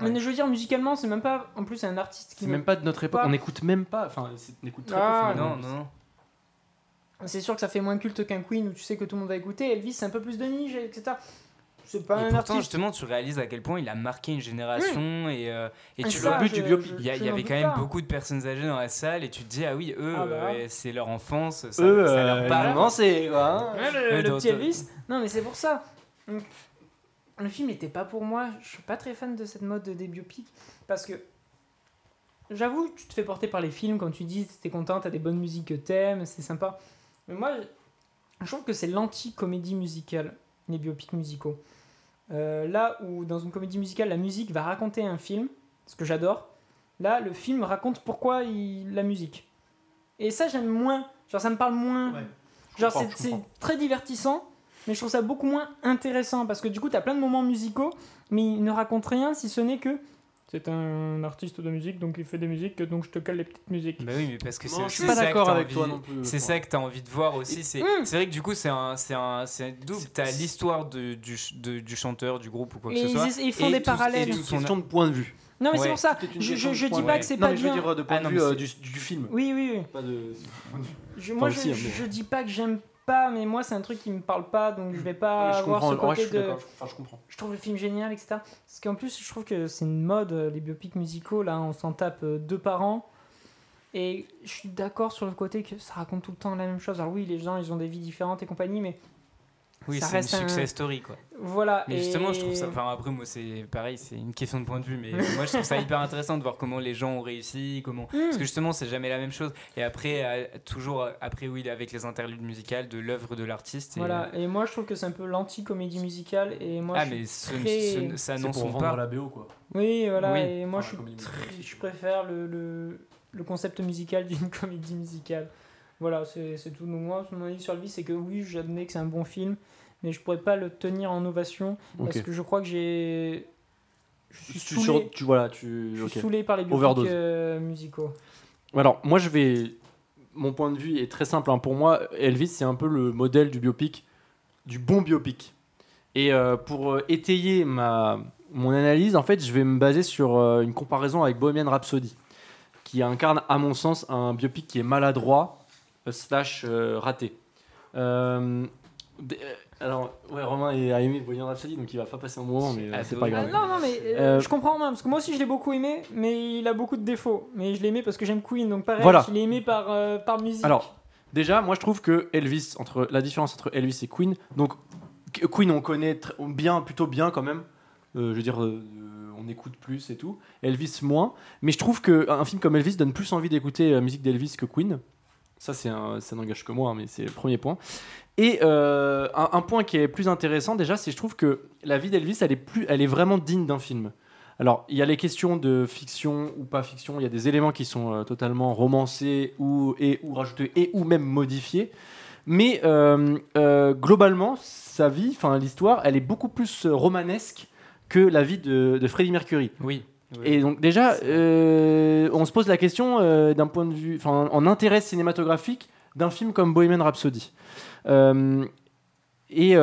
Ouais. Mais je veux dire, musicalement, c'est même pas. En plus, c'est un artiste qui. C'est me- même pas de notre époque. Pas- On n'écoute même pas. Enfin, c'est- on écoute très Ah, peu. Non, finalement. non, non. C'est sûr que ça fait moins culte qu'un Queen où tu sais que tout le monde va écouter. Elvis, c'est un peu plus de niche, etc. C'est pas Et un pourtant, artiste. justement, tu réalises à quel point il a marqué une génération et, euh, et Et tu le but du biopic. Il y, avait quand même pas. beaucoup de personnes âgées dans la salle et tu te dis ah oui eux Ah bah. euh, c'est leur enfance ça, Eux, ça leur parle. quoi. Ouais, le, petit Elvis. Non, mais c'est pour ça. Donc, le film n'était pas pour moi. Je suis pas très fan de cette mode des biopics. Parce que, j'avoue, tu te fais porter par les films quand tu dis t'es content, t'as des bonnes musiques que t'aimes, c'est sympa. Mais moi, je trouve que c'est l'anti-comédie musicale, les biopics musicaux. Euh, là où dans une comédie musicale, la musique va raconter un film, ce que j'adore, là, le film raconte pourquoi il... la musique. Et ça, j'aime moins. Genre, ça me parle moins. Ouais. Genre, c'est très divertissant, mais je trouve ça beaucoup moins intéressant parce que du coup, t'as plein de moments musicaux, mais il ne raconte rien si ce n'est que c'est un artiste de musique, donc il fait des musiques, donc je te cale les petites musiques. Bah oui mais parce que c'est Non, je suis c'est pas ça que d'accord t'as avec envie- toi non plus. C'est ça que tu as envie de voir aussi. C'est Mm. c'est vrai que du coup, c'est un, c'est un, c'est double. C'est- Tu as l'histoire de, du, de- du chanteur, du groupe ou quoi que ce ils, soit. ils font Et des tout- parallèles. C'est une question de point de vue. Non, mais c'est pour ça. Je, je, de je point dis de pas que c'est Non, pas mais je veux bien. dire de point Ah, de non, vue euh, du, du film. Oui, oui, oui. Pas de... Moi, aussi, je, hein, je dis pas que j'aime pas, mais moi, c'est un truc qui me parle pas, donc je vais pas Ouais, je avoir comprends. ce côté je de. d'accord, je- Enfin, je comprends. je trouve le film génial, etc. Parce qu'en plus, je trouve que c'est une mode, euh, les biopics musicaux, là, on s'en tape euh, deux par an. Et je suis d'accord sur le côté que ça raconte tout le temps la même chose. Alors oui, les gens, ils ont des vies différentes et compagnie, mais Oui, ça c'est une reste un- success story quoi. voilà. Mais et- justement, je trouve ça. Enfin, après, moi, c'est pareil, c'est une question de point de vue. Mais moi, je trouve ça hyper intéressant de voir comment les gens ont réussi, comment. Hmm. Parce que justement, c'est jamais la même chose. Et après, euh, toujours euh, après, oui, avec les interludes musicales de l'œuvre de l'artiste. et, Voilà, euh, et moi je trouve que c'est un peu l'anti-comédie musicale, et moi ah, je mais ce, très- ce- ça n'en sont pas. la BO, quoi. Oui, voilà, Oui. et moi Enfin, je, suis très- préfère le, le, le concept musical d'une comédie musicale. Voilà, c'est c'est tout. Donc moi, mon avis sur le vie, c'est que oui, j'admets que c'est un bon film, mais je pourrais pas le tenir en ovation, parce que je crois que j'ai... Je suis Tu, saoulé, sur- tu, voilà, tu... je suis ok. saoulé par les biopics euh, musicaux. Alors, moi, je vais. Mon point de vue est très simple. hein. Pour moi, Elvis, c'est un peu le modèle du biopic, du bon biopic. Et euh, pour euh, étayer ma, mon analyse, en fait, je vais me baser sur euh, une comparaison avec Bohemian Rhapsody, qui incarne, à mon sens, un biopic qui est maladroit, slash raté. Euh, alors, ouais, Romain a aimé Bohemian Rhapsody, donc il va pas passer un moment, mais euh, c'est pas Ah, grave. non, non, mais euh, Euh, je comprends même, parce que moi aussi je l'ai beaucoup aimé, mais il a beaucoup de défauts. Mais je l'ai aimé parce que j'aime Queen, donc pareil, Voilà. je l'ai aimé par, euh, par musique. Alors, déjà, moi je trouve que Elvis, entre la différence entre Elvis et Queen, donc Queen on connaît bien, plutôt bien quand même. Euh, je veux dire, euh, on écoute plus et tout. Elvis moins. Mais je trouve qu'un film comme Elvis donne plus envie d'écouter la musique d'Elvis que Queen. Ça, c'est ça n'engage que moi, hein, mais c'est le premier point. Et euh, un, point qui est plus intéressant déjà, c'est je trouve que la vie d'Elvis, elle est plus, elle est vraiment digne d'un film. Alors, il y a les questions de fiction ou pas fiction. Il y a des éléments qui sont euh, totalement romancés ou et ou rajoutés et ou même modifiés. Mais euh, globalement, sa vie, enfin l'histoire, elle est beaucoup plus romanesque que la vie de, de Freddie Mercury. Oui. Et donc déjà, euh, on se pose la question euh, d'un point de vue, enfin en intérêt cinématographique d'un film comme Bohemian Rhapsody. Euh, et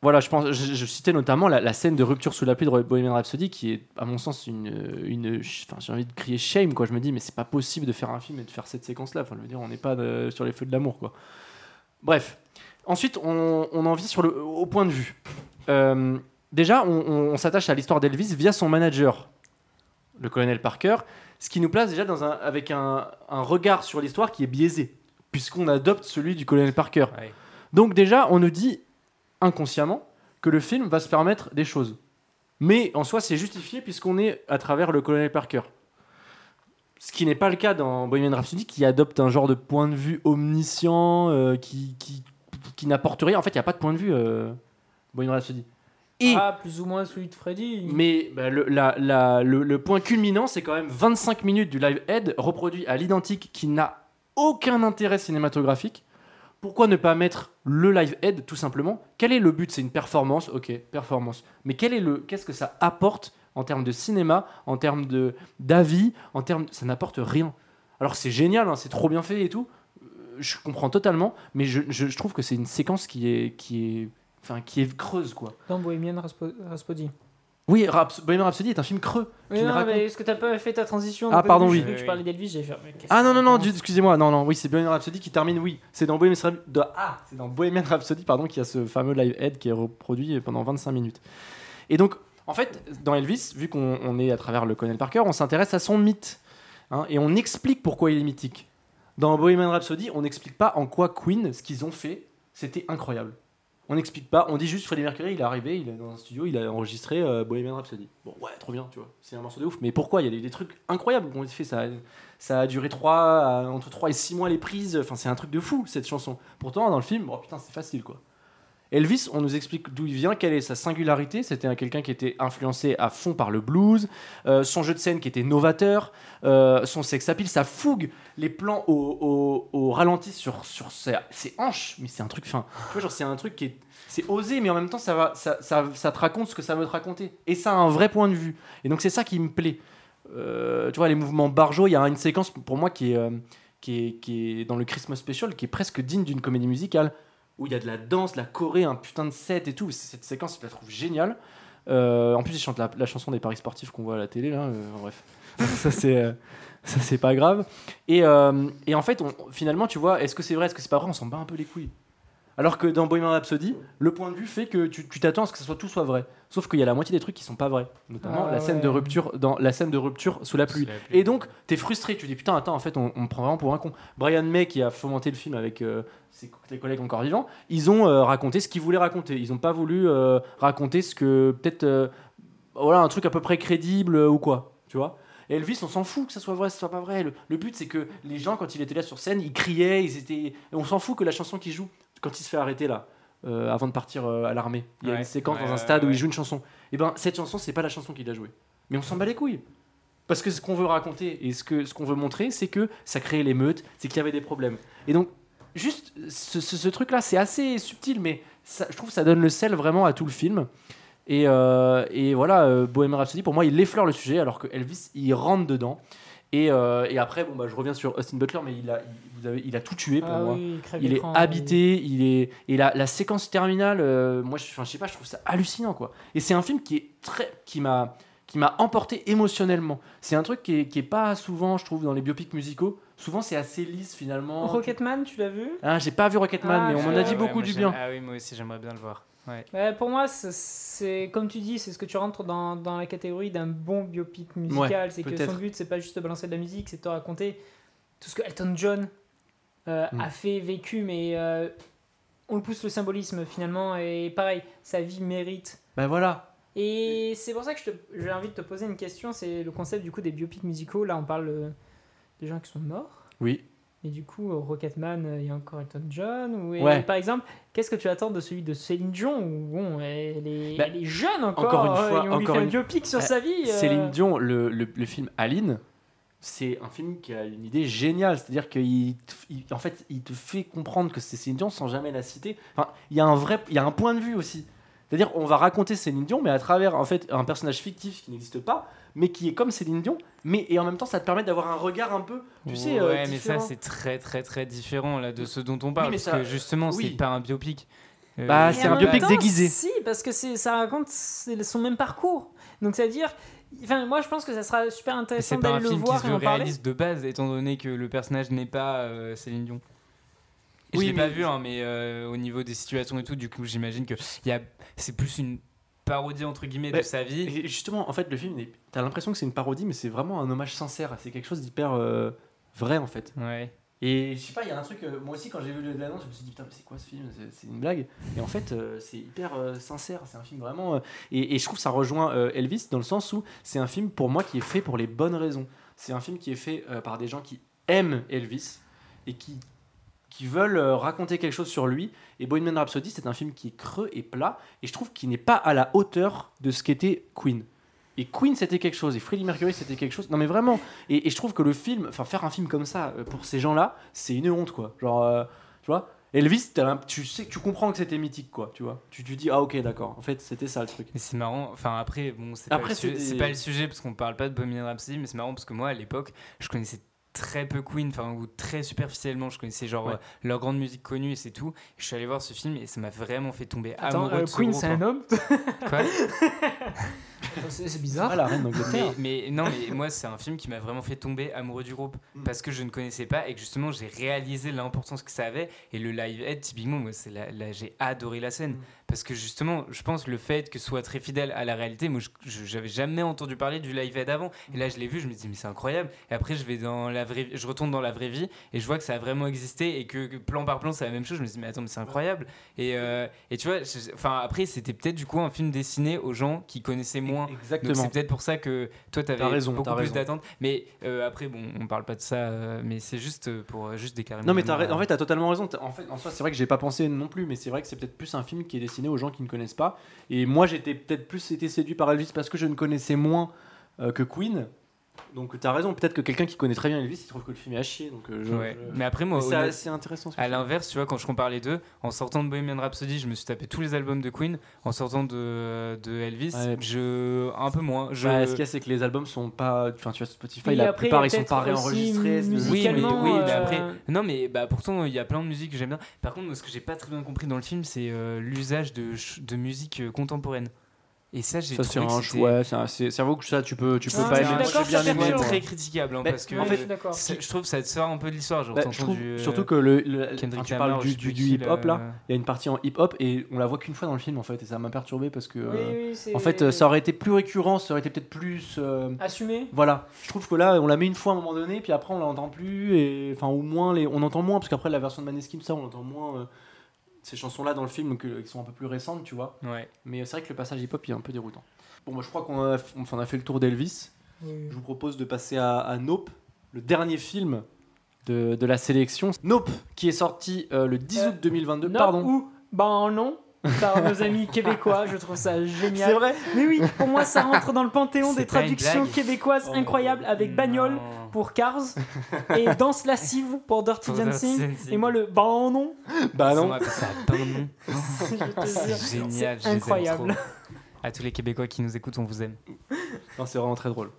voilà, je pense, je, citais notamment la, scène de rupture sous la pluie de Bohemian Rhapsody, qui est à mon sens une, une, j'ai envie de crier shame quoi. Je me dis mais c'est pas possible de faire un film et de faire cette séquence-là. Enfin je veux dire, on n'est pas sur les feux de l'amour quoi. Bref. Ensuite, on, en le, au point de vue. Déjà, on, on- on s'attache à l'histoire d'Elvis via son manager, le colonel Parker, ce qui nous place déjà dans un, avec un, un regard sur l'histoire qui est biaisé, puisqu'on adopte celui du colonel Parker. Ouais. Donc déjà, on nous dit inconsciemment que le film va se permettre des choses. Mais en soi, c'est justifié puisqu'on est à travers le colonel Parker. Ce qui n'est pas le cas dans Bohemian Rhapsody, qui adopte un genre de point de vue omniscient, euh, qui, qui, qui n'apporte rien. En fait, il n'y a pas de point de vue, euh, Bohemian Rhapsody. Et, Ah, plus ou moins celui de Freddy. mais bah, le, la- la- le- le point culminant, c'est quand même 25 minutes du live head reproduit à l'identique qui n'a aucun intérêt cinématographique. Pourquoi ne pas mettre le live head tout simplement? Quel est le but? C'est une performance, ok, performance. Mais quel est le, qu'est-ce que ça apporte en termes de cinéma, en termes de d'avis, en termes, ça n'apporte rien. Alors c'est génial, hein, c'est trop bien fait et tout. Euh, Je comprends totalement, mais je, je- je trouve que c'est une séquence qui est, qui est, enfin, qui est creuse quoi. Dans Bohemian Rhapsody. Oui, Raps- Bohemian Rhapsody est un film creux. Oui, non, raconte- mais est-ce que t'as pas fait ta transition Ah, pardon, oui. vu que parlais d'Elvis, j'ai fait. Ah non, non, non, excusez-moi, non, non, oui, c'est Bohemian Rhapsody qui termine, oui. C'est dans Bohemian ah, c'est dans Bohemian Rhapsody, pardon, qu'il y a ce fameux live head qui est reproduit pendant 25 minutes. Et donc, en fait, dans Elvis, vu qu'on on est à travers le Colonel Parker, on s'intéresse à son mythe. hein, et on explique pourquoi il est mythique. Dans Bohemian Rhapsody, on n'explique pas en quoi Queen, ce qu'ils ont fait, c'était incroyable. On n'explique pas, on dit juste Freddie Mercury, il est arrivé, il est dans un studio, il a enregistré euh, Bohemian Rhapsody. Bon, ouais, trop bien, tu vois, c'est un morceau de ouf. Mais pourquoi? Il y a des, des trucs incroyables qu'on a fait, ça, ça a duré 3, entre 3 et 6 mois les prises, enfin c'est un truc de fou cette chanson. Pourtant, dans le film, oh putain, c'est facile quoi. Elvis, on nous explique d'où il vient, quelle est sa singularité. C'était un- quelqu'un qui était influencé à fond par le blues, euh, son jeu de scène qui était novateur, euh, son sex appeal, sa fougue, les plans au, ralenti sur, ses, hanches. Mais c'est un truc fin. Tu vois, genre, c'est un truc qui est. C'est osé, mais en même temps, ça, ça, te raconte ce que ça veut te raconter. Et ça a un vrai point de vue. Et donc, c'est ça qui me plaît. Euh, tu vois, les mouvements barjots, il y a une séquence pour moi qui est dans le Christmas Special, qui est presque digne d'une comédie musicale, où il y a de la danse, de la choré, un putain de set et tout. Cette séquence, je la trouve géniale. Euh, en plus, il chante la, chanson des paris sportifs qu'on voit à la télé, là. euh, bref, ça c'est. euh, ça, c'est pas grave. Et, en fait, finalement, tu vois, est-ce que c'est vrai, est-ce que c'est pas vrai On s'en bat un peu les couilles. Alors que dans Bohemian Rhapsody, le point de vue fait que tu t'attends à ce que ça soit, tout soit vrai. Sauf qu'il y a la moitié des trucs qui sont pas vrais. Notamment Ah la scène de rupture dans la scène de rupture sous la pluie. Sous la pluie. Et donc, t'es frustré, tu dis putain, attends, en fait, on, on me prend vraiment pour un con. Brian May, qui a fomenté le film avec euh, ses, ses collègues encore vivants, ils ont euh, raconté ce qu'ils voulaient raconter. Ils n'ont pas voulu euh, raconter ce que, peut-être, euh, voilà, un truc à peu près crédible euh, ou quoi, tu vois. Et Elvis, on s'en fout que ça soit vrai, que ça soit pas vrai. Le, le but, c'est que les gens, quand il était là sur scène, ils criaient, ils étaient. on s'en fout que la chanson qu'il joue, quand il se fait arrêter là, euh, avant de partir euh, à l'armée, il y a Ouais, une séquence ouais, dans un stade où il joue une chanson. Et ben, cette chanson, c'est pas la chanson qu'il a jouée. Mais on s'en bat les couilles. Parce que ce qu'on veut raconter et ce que ce qu'on veut montrer, c'est que ça créait l'émeute, c'est qu'il y avait des problèmes. Et donc, juste ce, ce- ce truc-là, c'est assez subtil, mais ça- je trouve que ça donne le sel vraiment à tout le film. Et, euh, et voilà, Bohemian Rhapsody, pour moi, il effleure le sujet, alors que Elvis, il rentre dedans. Et, euh, et après, bon, bah, je reviens sur Austin Butler, mais il a, il, vous avez, il a tout tué pour Ah moi. oui, Il est habité, il est et la, la séquence terminale, euh, moi je, je sais pas, je trouve ça hallucinant quoi. Et c'est un film qui est très, qui m'a, qui m'a emporté émotionnellement. C'est un truc qui est, qui est pas souvent, je trouve, dans les biopics musicaux. Souvent c'est assez lisse finalement. Rocketman, tu l'as vu? Ah, j'ai pas vu Rocketman, Ah, mais on m'en a dit ouais, beaucoup du bien. Ah oui, moi aussi, j'aimerais bien le voir. Ouais. Ouais, Pour moi, c'est- comme tu dis, c'est ce que tu rentres dans, dans la catégorie d'un bon biopic musical. c'est que son but, c'est pas juste de balancer de la musique, c'est de te raconter tout ce que Elton John euh, Mm. a fait, vécu, mais euh, on le pousse le symbolisme finalement. Et pareil, sa vie mérite. Bah voilà. Et c'est pour ça que j'ai envie de te poser une question c'est le concept du coup des biopics musicaux. Là, on parle euh, des gens qui sont morts. Oui. Et du coup, Rocketman, euh, il y a encore Elton John. Ou, Ouais. Par exemple, qu'est-ce que tu attends de celui de Céline Dion où, Bon, elle est, Bah, elle est jeune encore. encore une euh, fois- et on lui encore fait un une- biopic sur sa vie. euh, Céline Dion, le, le, le film Aline, c'est un film qui a une idée géniale. C'est-à-dire qu'il en fait, il te fait comprendre que c'est Céline Dion sans jamais la citer. Enfin, il y a un vrai, il y a un point de vue aussi. C'est-à-dire, on va raconter Céline Dion, mais à travers en fait un personnage fictif qui n'existe pas, mais qui est comme Céline Dion. Mais et en même temps, ça te permet d'avoir un regard un peu, tu sais, euh, ouais, mais ça c'est très très très différent là de ce dont on parle parce ça- que justement oui. c'est pas un biopic. Euh, Bah, c'est un biopic temps, déguisé. Si, parce que c'est- ça raconte c'est son même parcours. Donc, c'est-à-dire. Enfin, moi, je pense que ça sera super intéressant c'est pas un d'aller le film qui voir se veut réaliste de base étant donné que le personnage n'est pas euh, Céline Dion. Oui, je l'ai pas vu hein, mais euh, au niveau des situations et tout du coup j'imagine que y a c'est plus une parodie entre guillemets de sa vie. Et justement, en fait, le film, t'as l'impression que c'est une parodie, mais c'est vraiment un hommage sincère. C'est quelque chose d'hyper euh, vrai en fait. Ouais. Et je sais pas, il y a un truc, euh, moi aussi quand j'ai vu l'annonce, je me suis dit putain, mais c'est quoi ce film? C'est- une blague. Et en fait, euh, c'est hyper euh, sincère, c'est un film vraiment. et, et je trouve que ça rejoint Elvis dans le sens où c'est un film pour moi qui est fait pour les bonnes raisons. C'est un film qui est fait par des gens qui aiment Elvis et qui, qui veulent euh, raconter quelque chose sur lui. Et Bohemian Rhapsody, c'est un film qui est creux et plat, et je trouve qu'il n'est pas à la hauteur de ce qu'était Queen. Et Queen, c'était quelque chose, et Freddie Mercury, c'était quelque chose. Non, mais vraiment. Et, et je trouve que le film, enfin, faire un film comme ça euh, pour ces gens-là, c'est une honte, quoi. Genre, euh, tu vois, Elvis, tu sais, tu comprends que c'était mythique, quoi. Tu vois, tu te dis, ah, ok, d'accord. En fait, c'était ça le truc. Mais c'est marrant, enfin après, bon, c'est pas, Après, le sujet- c'est des- c'est pas le sujet parce qu'on parle pas de Bohemian Rhapsody, mais c'est marrant parce que moi à l'époque, je connaissais très peu Queen, enfin ou très superficiellement, je connaissais genre Ouais. euh, leur grande musique connue et c'est tout. Je suis allé voir ce film et ça m'a vraiment fait tomber Attends, amoureux euh, de ce Queen, groupe, c'est hein. un homme Quoi? C'est bizarre. Ah, la reine d'Angleterre. mais, mais non, mais moi c'est un film qui m'a vraiment fait tomber amoureux du groupe Mm. parce que je ne connaissais pas et que justement j'ai réalisé l'importance que ça avait et le live aid typiquement moi la- j'ai adoré la scène Mm. Parce que justement je pense le fait que ce soit très fidèle à la réalité moi j'avais jamais entendu parler du live aid avant et là je l'ai vu je me dis mais c'est incroyable et après je vais dans la vraie je retourne dans la vraie vie et je vois que ça a vraiment existé et que, que plan par plan c'est la même chose je me dis mais attends mais c'est incroyable et, euh, et tu vois enfin après c'était peut-être du coup un film destiné aux gens qui connaissaient moins donc Exactement. c'est peut-être pour ça que toi tu avais T'as raison, beaucoup plus d'attentes. Mais euh, après bon, on parle pas de ça, euh, mais c'est juste pour juste déclarer. Non mais à- en fait t'as totalement raison. En fait en soi c'est vrai que j'ai pas pensé non plus, mais c'est vrai que c'est peut-être plus un film qui est aux gens qui ne connaissent pas. Et moi j'étais peut-être plus été séduit par Elvis parce que je ne connaissais moins euh, que Queen. Donc t'as raison. Peut-être que quelqu'un qui connaît très bien Elvis, il trouve que le film est à chier. Donc euh, je- Ouais. je- Mais après moi, c'est, c'est intéressant. ce à l'inverse, tu vois, quand je compare les deux, en sortant de Bohemian Rhapsody, je me suis tapé tous les albums de Queen. En sortant de, de Elvis, Ouais. je un peu moins. Je... Bah, ce qu'il y a, c'est que les albums sont pas. Enfin, tu vois, Spotify, la après, plupart, il ils sont pas réenregistrés. Oui, mais, musicalement, oui, mais euh, après, non, mais bah, pourtant, il y a plein de musiques que j'aime bien. Par contre, moi, ce que j'ai pas très bien compris dans le film, c'est euh, l'usage de, de musique euh, contemporaine. Et ça, j'ai Ça, c'est un choix. C'est, un- c'est, c'est vrai que ça, tu peux, tu peux Ah, pas je aimer. j'ai bien aimé. très critiquable hein, Mais parce que en fait, je c'est- trouve que ça te sort un peu de l'histoire. Je Bah, euh, surtout que le, le- enfin, Kendrick tu Lamar, parles du, qui, hip-hop là, il y a une partie en hip-hop et on la voit qu'une fois dans le film en fait et ça m'a perturbé parce que Oui, euh, oui, c'est- en fait ça aurait été plus récurrent, ça aurait été peut-être plus euh, Assumé. voilà, je trouve que là on la met une fois à un moment donné puis après on l'entend plus et enfin au moins les on entend moins parce qu'après la version de Maneskin ça on entend moins euh, ces chansons là dans le film donc, euh, qui sont un peu plus récentes, tu vois. Ouais. Mais c'est vrai que le passage hip-hop il est un peu déroutant. Bon, moi je crois qu'on a, on a fait le tour d'Elvis. Oui. Je vous propose de passer à, à Nope, le dernier film de, de la sélection. Nope, qui est sorti euh, le 10 Euh, août 2022. Non Pardon. ou ben non par nos amis québécois, je trouve ça C'est génial. vrai Mais oui, pour moi ça rentre dans le panthéon C'est des traductions québécoises Oh, incroyables avec bagnole pour Cars et Danse lascive pour Dirty Pour Dirty Dancing. Et moi le ben non, Bah non. C'est génial, c'est incroyable. À tous les Québécois qui nous écoutent, on vous aime. Non, c'est vraiment très drôle.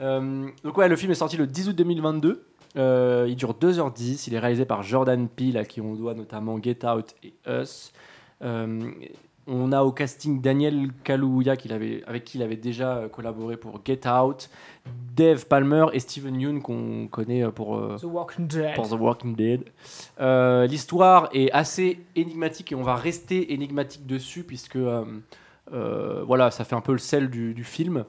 Euh, donc ouais, le film est sorti le 10 août 2022. Euh, il dure 2h10. Il est réalisé par Jordan Peele, à qui on doit notamment Get Out et Us. Euh, on a au casting Daniel Kaluuya, qu'il avait, avec qui il avait déjà euh, collaboré pour Get Out, Dave Palmer et Steven Yeun, qu'on connaît euh, pour, euh, The Walking Dead. pour The Walking Dead. Euh, L'histoire est assez énigmatique et on va rester énigmatique dessus puisque euh, voilà, ça fait un peu le sel du, du film.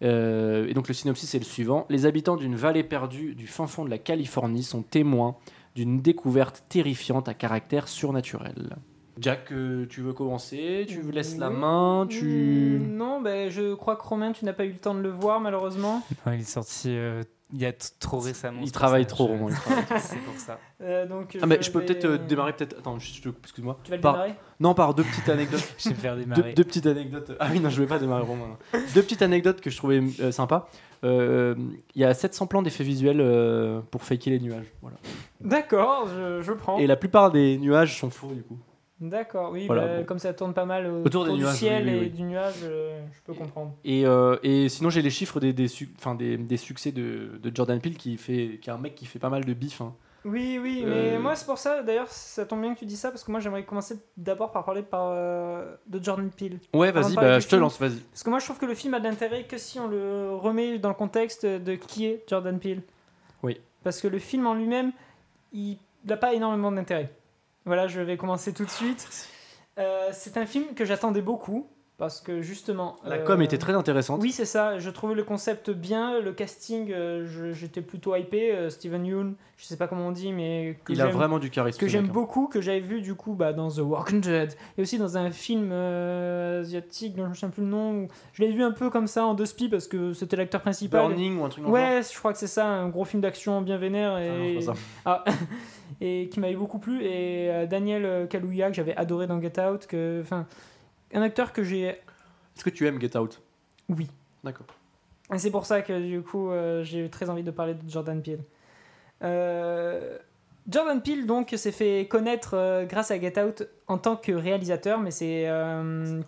Et donc le synopsis est le suivant. Les habitants d'une vallée perdue du fin fond de la Californie sont témoins d'une découverte terrifiante à caractère surnaturel. Jack, euh, tu veux commencer Tu laisses la Oui. main Tu... Mm, Non, ben, je crois que Romain, tu n'as pas eu le temps de le voir malheureusement. Non, il est sorti euh, il y a trop récemment. Il travaille ça, trop, Romain, C'est pour ça. Euh, donc, Ah, mais je peux vais- peut-être euh, démarrer peut-être... Attends, juste, je te- excuse-moi. Tu vas le Par- démarrer Non, par deux petites anecdotes. Je vais me faire deux, démarrer. deux petites anecdotes. Ah oui, non, je vais pas démarrer Romain. non. Deux petites anecdotes que je trouvais euh, sympas. Euh, Il y a 700 plans d'effets visuels euh, pour faker les nuages. Voilà. D'accord, je, je prends. Et la plupart des nuages sont faux du coup. D'accord, oui, Voilà, bah, bon. comme ça tourne pas mal autour, Autour des du nuages, ciel oui, oui, et du nuage, euh, je peux comprendre. Et, euh, et sinon, j'ai les chiffres des, des, enfin, des, des succès de, de Jordan Peele qui, fait, qui est un mec qui fait pas mal de bif. hein. Oui, oui, mais Euh, moi c'est pour ça, d'ailleurs, ça tombe bien que tu dis ça, parce que moi j'aimerais commencer d'abord par parler par, de Jordan Peele. Ouais, vas-y, bah, je te lance, vas-y. Parce que moi je trouve que le film a d'intérêt que si on le remet dans le contexte de qui est Jordan Peele. Oui. Parce que le film en lui-même, il n'a pas énormément d'intérêt. Voilà, je vais commencer tout de suite. Euh, c'est un film que j'attendais beaucoup. Parce que justement. La euh, com était très intéressante. Oui, c'est ça. Je trouvais le concept bien, le casting, euh, j'étais plutôt hypé. euh, Steven Yeun, je sais pas comment on dit, mais que Il a vraiment du charisme. que j'aime hein. beaucoup, que j'avais vu du coup bah, dans The Walking Dead et aussi dans un film euh, asiatique dont je ne sais plus le nom. Je l'ai vu un peu comme ça en deux spi parce que c'était l'acteur principal. Burning ou un truc le genre. Ouais, je crois que c'est ça, un gros film d'action bien vénère Ah non, et, pas ça. Ah, et qui m'avait beaucoup plu. Et euh, Daniel Kaluuya que j'avais adoré dans Get Out, que, enfin, un acteur que j'ai, Est-ce que tu aimes Get Out? Oui. D'accord. Et c'est pour ça que du coup euh, j'ai eu très envie de parler de Jordan Peele. Euh, Jordan Peele donc s'est fait connaître euh, grâce à Get Out en tant que réalisateur, mais c'est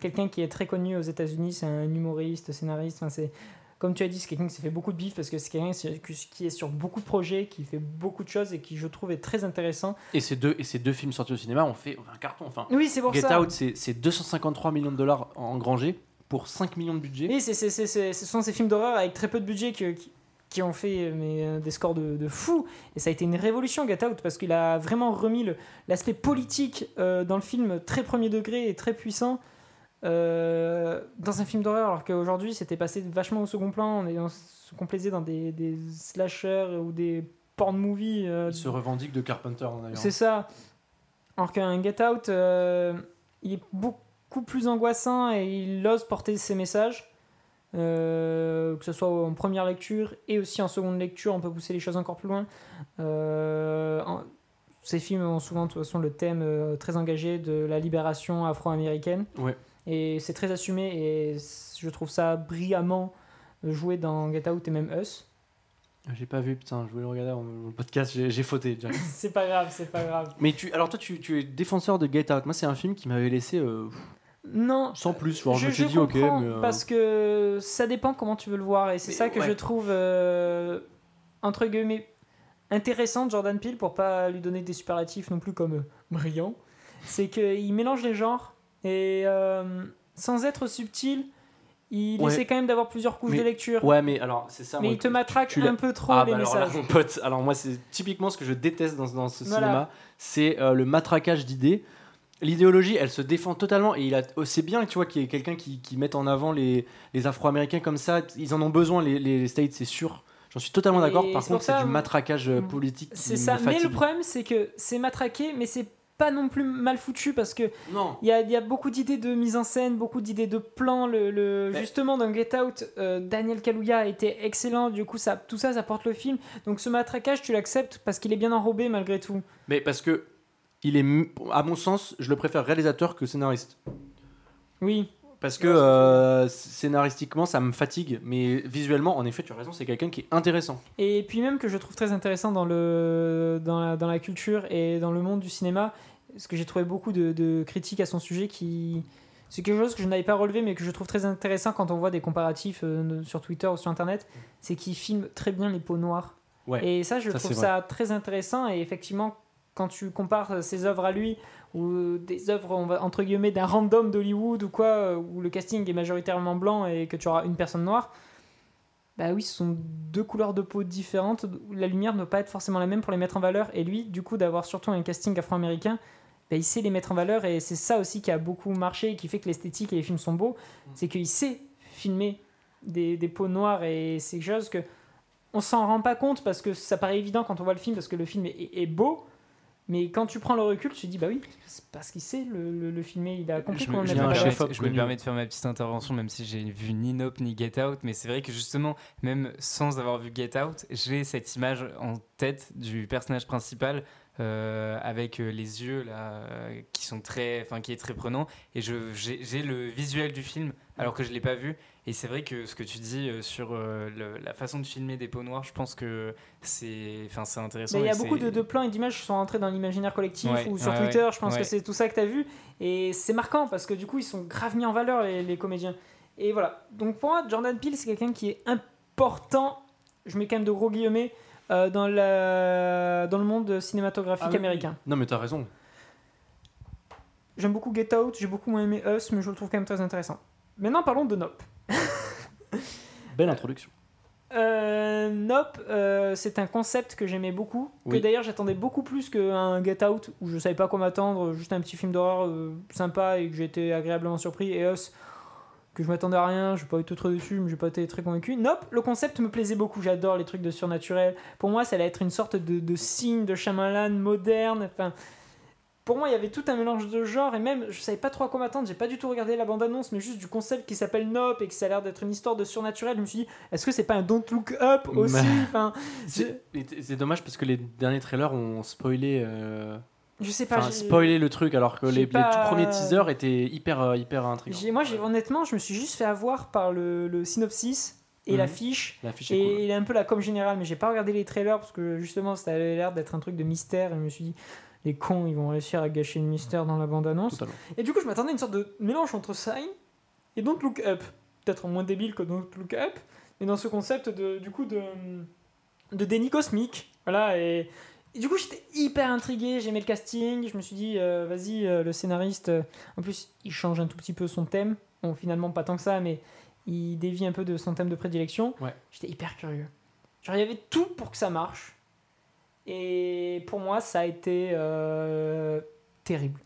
quelqu'un qui est très connu aux États-Unis. C'est un humoriste, scénariste. Enfin, c'est comme tu as dit, c'est quelqu'un qui s'est fait beaucoup de bif parce que c'est quelqu'un qui est sur beaucoup de projets, qui fait beaucoup de choses et qui je trouve est très intéressant. Et ces deux, et ces deux films sortis au cinéma ont fait un carton. Enfin, Oui, c'est pour Get ça. Out, c'est c'est 253 millions de dollars engrangés pour 5 millions de budget. Oui, c'est, c'est, c'est, c'est- ce sont ces films d'horreur avec très peu de budget qui, qui ont fait euh, mais, euh, des scores de, de fou. Et ça a été une révolution, Get Out, parce qu'il a vraiment remis le- l'aspect politique euh, dans le film très premier degré et très puissant euh, dans un film d'horreur, alors qu'aujourd'hui c'était passé vachement au second plan. On, est, on se complaisait dans des, des slashers ou des porn movies. euh, Il se revendique de Carpenter hein, d'ailleurs. c'est ça. Alors qu'un Get Out, euh, il est beaucoup plus angoissant et il ose porter ses messages. Que ce soit en première lecture et aussi en seconde lecture, on peut pousser les choses encore plus loin. En- ces films ont souvent de toute façon le thème très engagé de la libération afro-américaine. Ouais. Et c'est très assumé et je trouve ça brillamment joué dans Get Out et même Us. J'ai pas vu, putain, je voulais le regarder en podcast, j'ai fauté. c'est pas grave, c'est pas grave. Mais tu, alors toi, tu, tu es défenseur de Get Out. Moi, c'est un film qui m'avait laissé euh, Non, sans plus. Genre, je, je, dit, ok, mais. euh, parce que ça dépend comment tu veux le voir et c'est ça que ouais. je trouve euh, entre guillemets intéressant de Jordan Peele pour pas lui donner des superlatifs non plus comme brillant c'est qu'il mélange les genres et euh, sans être subtil il Ouais. essaie quand même d'avoir plusieurs couches Mais- de lecture Ouais, mais alors, c'est ça. mais moi, il te matraque un peu trop Ah, les bah alors là, mon pote, alors moi, c'est typiquement ce que je déteste dans, dans ce Voilà. cinéma c'est euh, le matraquage d'idées. L'idéologie, elle se défend totalement et il a, oh, c'est bien, tu vois, qu'il y ait quelqu'un qui, qui mette en avant les, les Afro-Américains comme ça. Ils en ont besoin, les, les States, c'est sûr. J'en suis totalement d'accord. Par contre, c'est du matraquage euh, politique. qui c'est ça mais le problème c'est que c'est matraqué mais c'est pas non plus mal foutu parce que. Il y a, y a beaucoup d'idées de mise en scène, beaucoup d'idées de plans. Le, le- Justement, dans Get Out, euh, Daniel Kaluuya a été excellent. Du coup, ça, tout ça, ça porte le film. Donc, ce matraquage, tu l'acceptes parce qu'il est bien enrobé malgré tout. Mais parce que, il est, à mon sens, je le préfère réalisateur que scénariste. Oui. Parce que euh, scénaristiquement, ça me fatigue. Mais visuellement, en effet, tu as raison, c'est quelqu'un qui est intéressant. Et puis même que je trouve très intéressant dans, le, dans, la, dans la culture et dans le monde du cinéma, parce que j'ai trouvé beaucoup de, de critiques à son sujet qui... C'est quelque chose que je n'avais pas relevé, mais que je trouve très intéressant quand on voit des comparatifs euh, sur Twitter ou sur Internet, c'est qu'il filme très bien les peaux noires. Ouais. Et ça, je Ça, trouve ça très intéressant. Et effectivement, quand tu compares ses œuvres à lui, ou des œuvres, on va, entre guillemets, d'un random d'Hollywood ou quoi, euh, où le casting est majoritairement blanc et que tu auras une personne noire, bah oui, ce sont deux couleurs de peau différentes. La lumière ne doit pas être forcément la même pour les mettre en valeur. Et lui, du coup, d'avoir surtout un casting afro-américain, bah, il sait les mettre en valeur. Et c'est ça aussi qui a beaucoup marché et qui fait que l'esthétique et les films sont beaux. C'est qu'il sait filmer des, des peaux noires. Et c'est quelque chose que on s'en rend pas compte parce que ça paraît évident quand on voit le film parce que le film est beau. Mais quand tu prends le recul, tu te dis bah oui, c'est parce qu'il sait le, le- le filmer, il a compris Je comment me, le je me chef permets, je me permets de faire ma petite intervention, même si j'ai vu ni Nope ni Get Out, mais c'est vrai que justement, même sans avoir vu Get Out, j'ai cette image en tête du personnage principal euh, avec euh, les yeux là qui sont très, enfin qui est très prenant, et je j'ai j'ai le visuel du film alors que je l'ai pas vu. Et c'est vrai que ce que tu dis euh, sur euh, le- la façon de filmer des peaux noires, je pense que c'est, enfin c'est intéressant. Mais il y a beaucoup de, de plans et d'images qui sont rentrés dans l'imaginaire collectif Ouais, ou sur ouais, Twitter. ouais, je pense ouais. que c'est tout ça que tu as vu. Et c'est marquant parce que du coup, ils sont grave mis en valeur, les, les comédiens. Et voilà. Donc pour moi, Jordan Peele, c'est quelqu'un qui est important, je mets quand même de gros guillemets, euh, dans, la, dans le monde cinématographique Ah oui. américain. Non, mais t'as raison. J'aime beaucoup Get Out, j'ai beaucoup moins aimé Us, mais je le trouve quand même très intéressant. Maintenant, parlons de Nope. Belle introduction. Euh, nope, euh, c'est un concept que j'aimais beaucoup, que d'ailleurs j'attendais beaucoup plus qu'un Get Out où je savais pas quoi m'attendre, juste un petit film d'horreur euh, sympa et que j'ai été agréablement surpris. Et Us, que je m'attendais à rien, je n'ai pas été trop dessus, mais j'ai pas été très convaincu. Nope, le concept me plaisait beaucoup, j'adore les trucs de surnaturel. Pour moi, ça allait être une sorte de, de signe de Shyamalan moderne. Enfin, pour moi, il y avait tout un mélange de genres et même, je savais pas trop à quoi m'attendre. J'ai pas du tout regardé la bande-annonce, mais juste du concept qui s'appelle Nope et que ça a l'air d'être une histoire de surnaturel. Je me suis dit, est-ce que c'est pas un Don't Look Up aussi enfin, C'est c'est dommage parce que les derniers trailers ont spoilé, euh, je sais pas. enfin, spoilé le truc alors que les, les pas- tout premiers teasers étaient hyper, euh, hyper intrigants. j'ai- moi, j'ai honnêtement, je me suis juste fait avoir par le, le synopsis et Mhm. l'affiche. L'affiche est Et cool. un peu la com générale, mais j'ai pas regardé les trailers parce que justement ça avait l'air d'être un truc de mystère et je me suis dit les cons ils vont réussir à gâcher le mystère dans la bande annonce. Totalement. Et du coup je m'attendais à une sorte de mélange entre Sign et Don't Look Up, peut-être moins débile que Don't Look Up, mais dans ce concept de du coup de de déni cosmique, voilà et, et du coup j'étais hyper intrigué, j'aimais le casting, je me suis dit euh, vas-y euh, le scénariste, euh, en plus il change un tout petit peu son thème, bon finalement pas tant que ça mais il dévie un peu de son thème de prédilection. Ouais. J'étais hyper curieux. Genre, il y avait tout pour que ça marche. Et pour moi, ça a été euh, terrible.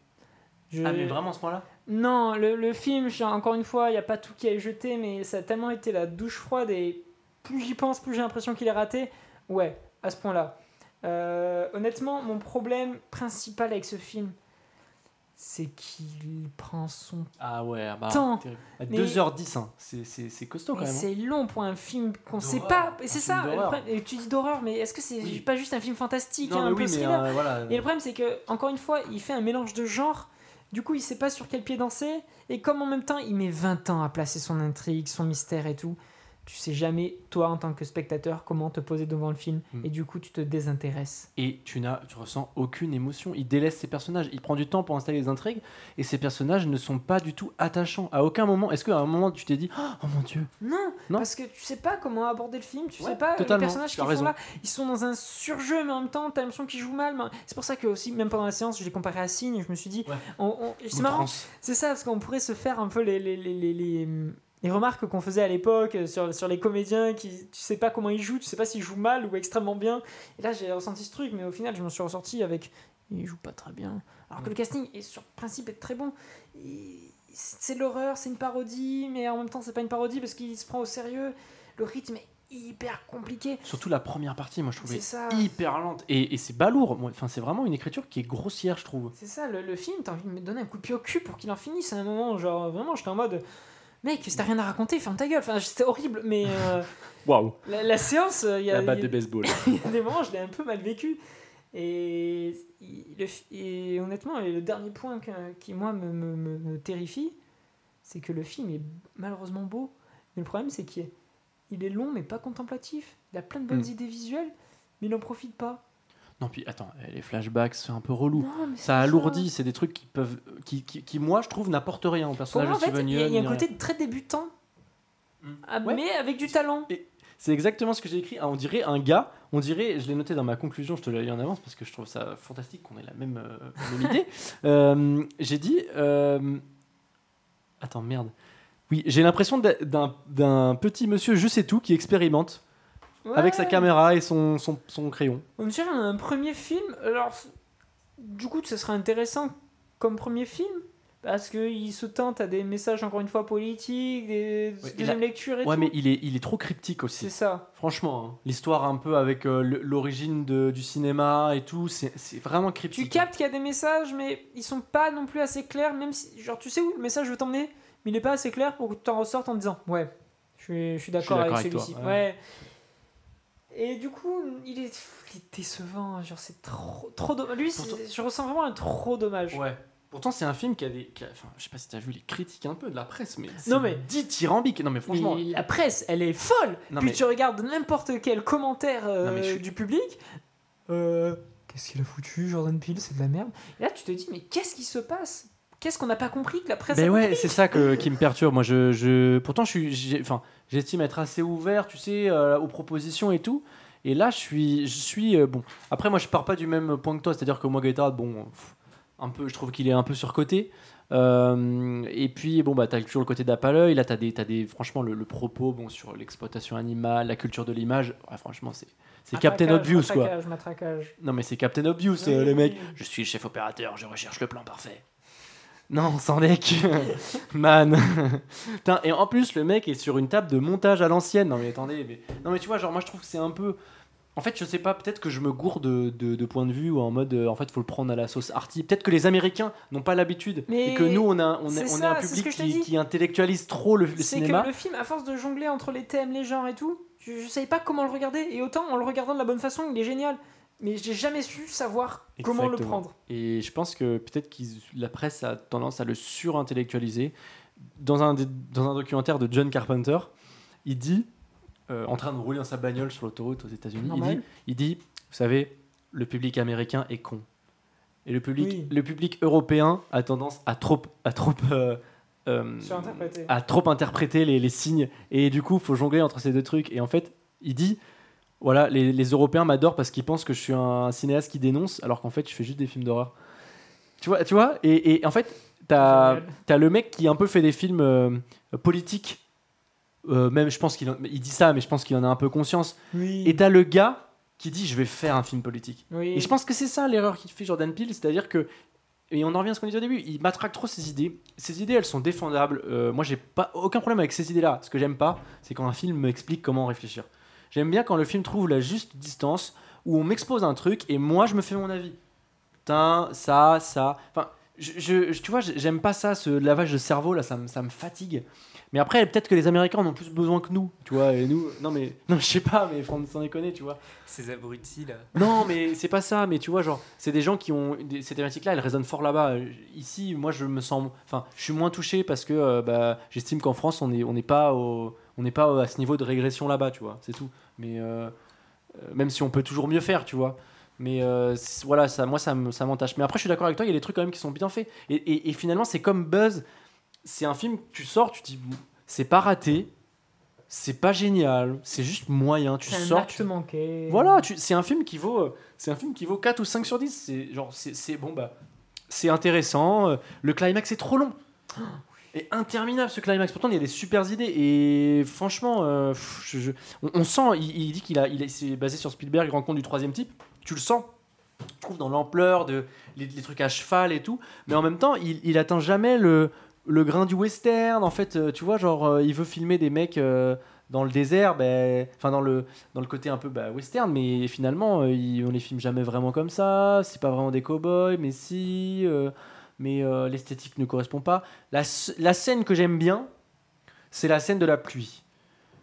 Je- Ah mais vraiment à ce point-là? Non, le, le film, je- encore une fois, il n'y a pas tout qui est jeté, mais ça a tellement été la douche froide et plus j'y pense, plus j'ai l'impression qu'il est raté. Ouais, à ce point-là. Euh, honnêtement, mon problème principal avec ce film, c'est qu'il prend son Ah ouais, bah, Temps. terrible. À Mais- 2h10, hein. c'est- costaud quand Mais même. hein. c'est long pour un film qu'on sait pas. Et c'est ça. Et tu dis d'horreur, mais est-ce que c'est Oui. pas juste un film fantastique, Non, hein, un oui, peu mais euh, voilà. Et le problème, c'est que encore une fois, il fait un mélange de genres. Du coup, il sait pas sur quel pied danser. Et comme en même temps, il met 20 ans à placer son intrigue, son mystère et tout. Tu sais jamais, toi, en tant que spectateur, comment te poser devant le film. Mm. Et du coup, tu te désintéresses. Et tu n'as, tu ressens aucune émotion. Il délaisse ses personnages. Il prend du temps pour installer les intrigues. Et ces personnages ne sont pas du tout attachants. À aucun moment. Est-ce qu'à un moment tu t'es dit, oh mon dieu? Non, Non. parce que tu sais pas comment aborder le film, tu Ouais, sais pas les personnages qui raison. là, ils sont dans un surjeu mais en même temps t'as l'impression qu'ils jouent mal. C'est pour ça que aussi même pendant la séance je l'ai comparé à Signe je me suis dit, Ouais. on- on- c'est marrant, c'est ça parce qu'on pourrait se faire un peu les, les, les, les, les- remarques qu'on faisait à l'époque euh, sur, sur les comédiens qui tu sais pas comment ils jouent, tu sais pas s'ils jouent mal ou extrêmement bien. Et là j'ai ressenti ce truc mais au final je me suis ressorti avec ils jouent pas très bien. Alors que Mm. le casting est sur principe est très bon. C'est de l'horreur, c'est une parodie, mais en même temps c'est pas une parodie parce qu'il se prend au sérieux. Le rythme est hyper compliqué. Surtout la première partie, moi je trouvais ça. hyper lente. Et, et c'est balourd. Enfin, c'est vraiment une écriture qui est grossière, je trouve. C'est ça, le, le film, t'as envie de me donner un coup de pied au cul pour qu'il en finisse à un moment. Genre, vraiment, j'étais en mode. Mec, si t'as rien à raconter, ferme ta gueule. Enfin, c'était horrible, mais euh, Waouh. la, la séance, il y, a- La batte de baseball. il y a des moments, je l'ai un peu mal vécu. Et, le et honnêtement, le dernier point qui, moi, me, me- me- terrifie, c'est que le film est malheureusement beau. Mais le problème, c'est qu'il est, il est long, mais pas contemplatif. Il a plein de bonnes Mm. idées visuelles, mais il n'en profite pas. Non, puis attends, les flashbacks, c'est un peu relou. Non, Ça alourdit, c'est des trucs qui peuvent, qui, qui, qui, moi je trouve n'apportent rien au personnage moi, en de Steven il y, a- y un côté rien. très débutant, Mm. ah, Ouais. mais avec du talent. C'est exactement ce que j'ai écrit. Ah, on dirait un gars, on dirait, je l'ai noté dans ma conclusion, je te l'ai lu en avance parce que je trouve ça fantastique qu'on ait la même, euh, même idée. Euh, j'ai dit. euh, Attends, merde. Oui, j'ai l'impression d'un petit monsieur, je sais tout, qui expérimente avec sa caméra et son, son, son crayon. On dirait un premier film. Alors, du coup, ce serait intéressant comme premier film? Parce qu'il se tente à des messages, encore une fois, politiques, des Ouais, deuxième a- lecture et Ouais, tout. mais il est, il est trop cryptique C'est aussi. ça. Franchement, hein. l'histoire un peu avec euh, l'origine du cinéma et tout, c'est c'est vraiment cryptique. Tu captes qu'il y a des messages, mais ils sont pas non plus assez clairs. Même si, genre, tu sais où le message veut t'emmener, mais il est pas assez clair pour que tu en ressortes en disant Ouais, je suis, je suis d'accord avec celui-ci. ouais. Ouais. Et du coup, il est, il est décevant. Genre, c'est trop, trop dommage. Lui, Pourtant- je ressens vraiment un trop dommage. Ouais. Pourtant, c'est un film qui a des. qui a- Enfin, je sais pas si t'as vu les critiques un peu de la presse, mais. Non, mais- Dithyrambique. Non, mais franchement. Mais la presse, elle est folle. Non, Puis mais- tu regardes n'importe quel commentaire euh, Non, mais je suis- du public. Euh, qu'est-ce qu'il a foutu, Jordan Peele, c'est de la merde. Et là, tu te dis, mais qu'est-ce qui se passe? Qu'est-ce qu'on n'a pas compris que la presse Ben a ouais, c'est ça que, qui me perturbe. Moi, je, je... pourtant, je suis, j'ai- enfin, j'estime être assez ouvert, tu sais, euh, aux propositions et tout. Et là, je suis, je suis euh, bon. Après, moi, je pars pas du même point que toi, c'est-à-dire que moi, Gaëtan, bon, pff, un peu, je trouve qu'il est un peu surcoté. Euh, et puis, bon, bah, t'as toujours le côté l'œil. Là, t'as des, t'as des, franchement, le, le propos, bon, sur l'exploitation animale, la culture de l'image. Ouais, franchement, c'est, c'est Captain Obvious, quoi. matraquage, matraquage. Non, mais c'est Captain Obvious, Oui, euh, les oui, mecs. oui. Je suis le chef opérateur, je recherche le plan parfait. Non, sans deck. Man. Putain, et en plus, le mec est sur une table de montage à l'ancienne. Non, mais attendez. Mais... Non, mais tu vois, genre, moi, je trouve que c'est un peu. En fait, je sais pas, peut-être que je me gourde de, de, de point de vue ou en mode, euh, en fait, faut le prendre à la sauce arty. Peut-être que les Américains n'ont pas l'habitude et que nous, on a, on ça, un public qui, intellectualise trop le, le C'est cinéma. que le film, à force de jongler entre les thèmes, les genres et tout, je, je savais pas comment le regarder. Et autant en le regardant de la bonne façon, il est génial. Mais j'ai jamais su savoir comment le prendre. Et je pense que peut-être que la presse a tendance à le surintellectualiser. Dans un, dans un documentaire de John Carpenter, il dit, euh, en train de rouler dans sa bagnole sur l'autoroute aux États-Unis, il dit, il dit, vous savez, le public américain est con. Et le public, Oui. le public européen a tendance à trop, à trop, euh, euh, à trop interpréter les, les signes. Et du coup, il faut jongler entre ces deux trucs. Et en fait, il dit voilà, les, les Européens m'adorent parce qu'ils pensent que je suis un cinéaste qui dénonce, alors qu'en fait, je fais juste des films d'horreur. Tu vois, tu vois et, et en fait, t'as as le mec qui un peu fait des films euh, politiques. Euh, même, je pense qu'il il dit ça, mais je pense qu'il en a un peu conscience. Oui. Et t'as le gars qui dit je vais faire un film politique. oui. Et je pense que c'est ça l'erreur qu'il fait Jordan Peele, c'est-à-dire que et on en revient à ce qu'on disait au début, il matraque trop ses idées. Ses idées, elles sont défendables. Euh, moi, j'ai pas aucun problème avec ces idées-là. Ce que j'aime pas, c'est quand un film m'explique comment réfléchir. J'aime bien quand le film trouve la juste distance où on m'expose un truc et moi, je me fais mon avis. Putain, ça, ça. Enfin, je, je- tu vois, j'aime pas ça, ce lavage de cerveau là, ça me, ça me fatigue. Mais après, peut-être que les Américains en ont plus besoin que nous, tu vois. Et nous, non mais, non, je sais pas, mais faut s'en déconner, tu vois. Ces abrutis là. Non, mais c'est pas ça. Mais tu vois, genre, c'est des gens qui ont ces thématiques-là, elles résonnent fort là-bas. Ici, moi, je me sens, enfin, je suis moins touché parce que euh, bah, j'estime qu'en France, on n'est on n'est pas au, on n'est pas à ce niveau de régression là-bas, tu vois. C'est tout. Mais euh, euh, même si on peut toujours mieux faire, tu vois. Mais euh, voilà, ça, moi, ça me- ça m'entache. Mais après, je suis d'accord avec toi. Il y a des trucs quand même qui sont bien faits. Et, et- et finalement, c'est comme Buzz. C'est un film que tu sors, tu te dis, c'est pas raté. C'est pas génial, c'est juste moyen. Tu sors, tu, manqué. voilà, tu- c'est un film qui vaut, euh, c'est un film qui vaut 4 ou 5 sur 10. C'est genre, c'est bon bah, c'est intéressant. euh, Le climax est trop long. Et interminable ce climax. Pourtant, il y a des super idées. Et franchement, euh, je- je- on, on sent. Il, il dit qu'il a, il c'est basé sur Spielberg, rencontre du troisième type. Tu le sens. Je trouve dans l'ampleur de les, les trucs à cheval et tout. Mais en même temps, il, il atteint jamais le, le grain du western. En fait, euh, tu vois, genre, euh, il veut filmer des mecs euh, dans le désert, ben, enfin dans le dans le côté un peu bah, western, mais finalement, euh, il- on les filme jamais vraiment comme ça. C'est pas vraiment des cow-boys, mais si. euh, mais euh, l'esthétique ne correspond pas. La, scène que j'aime bien, c'est la scène de la pluie.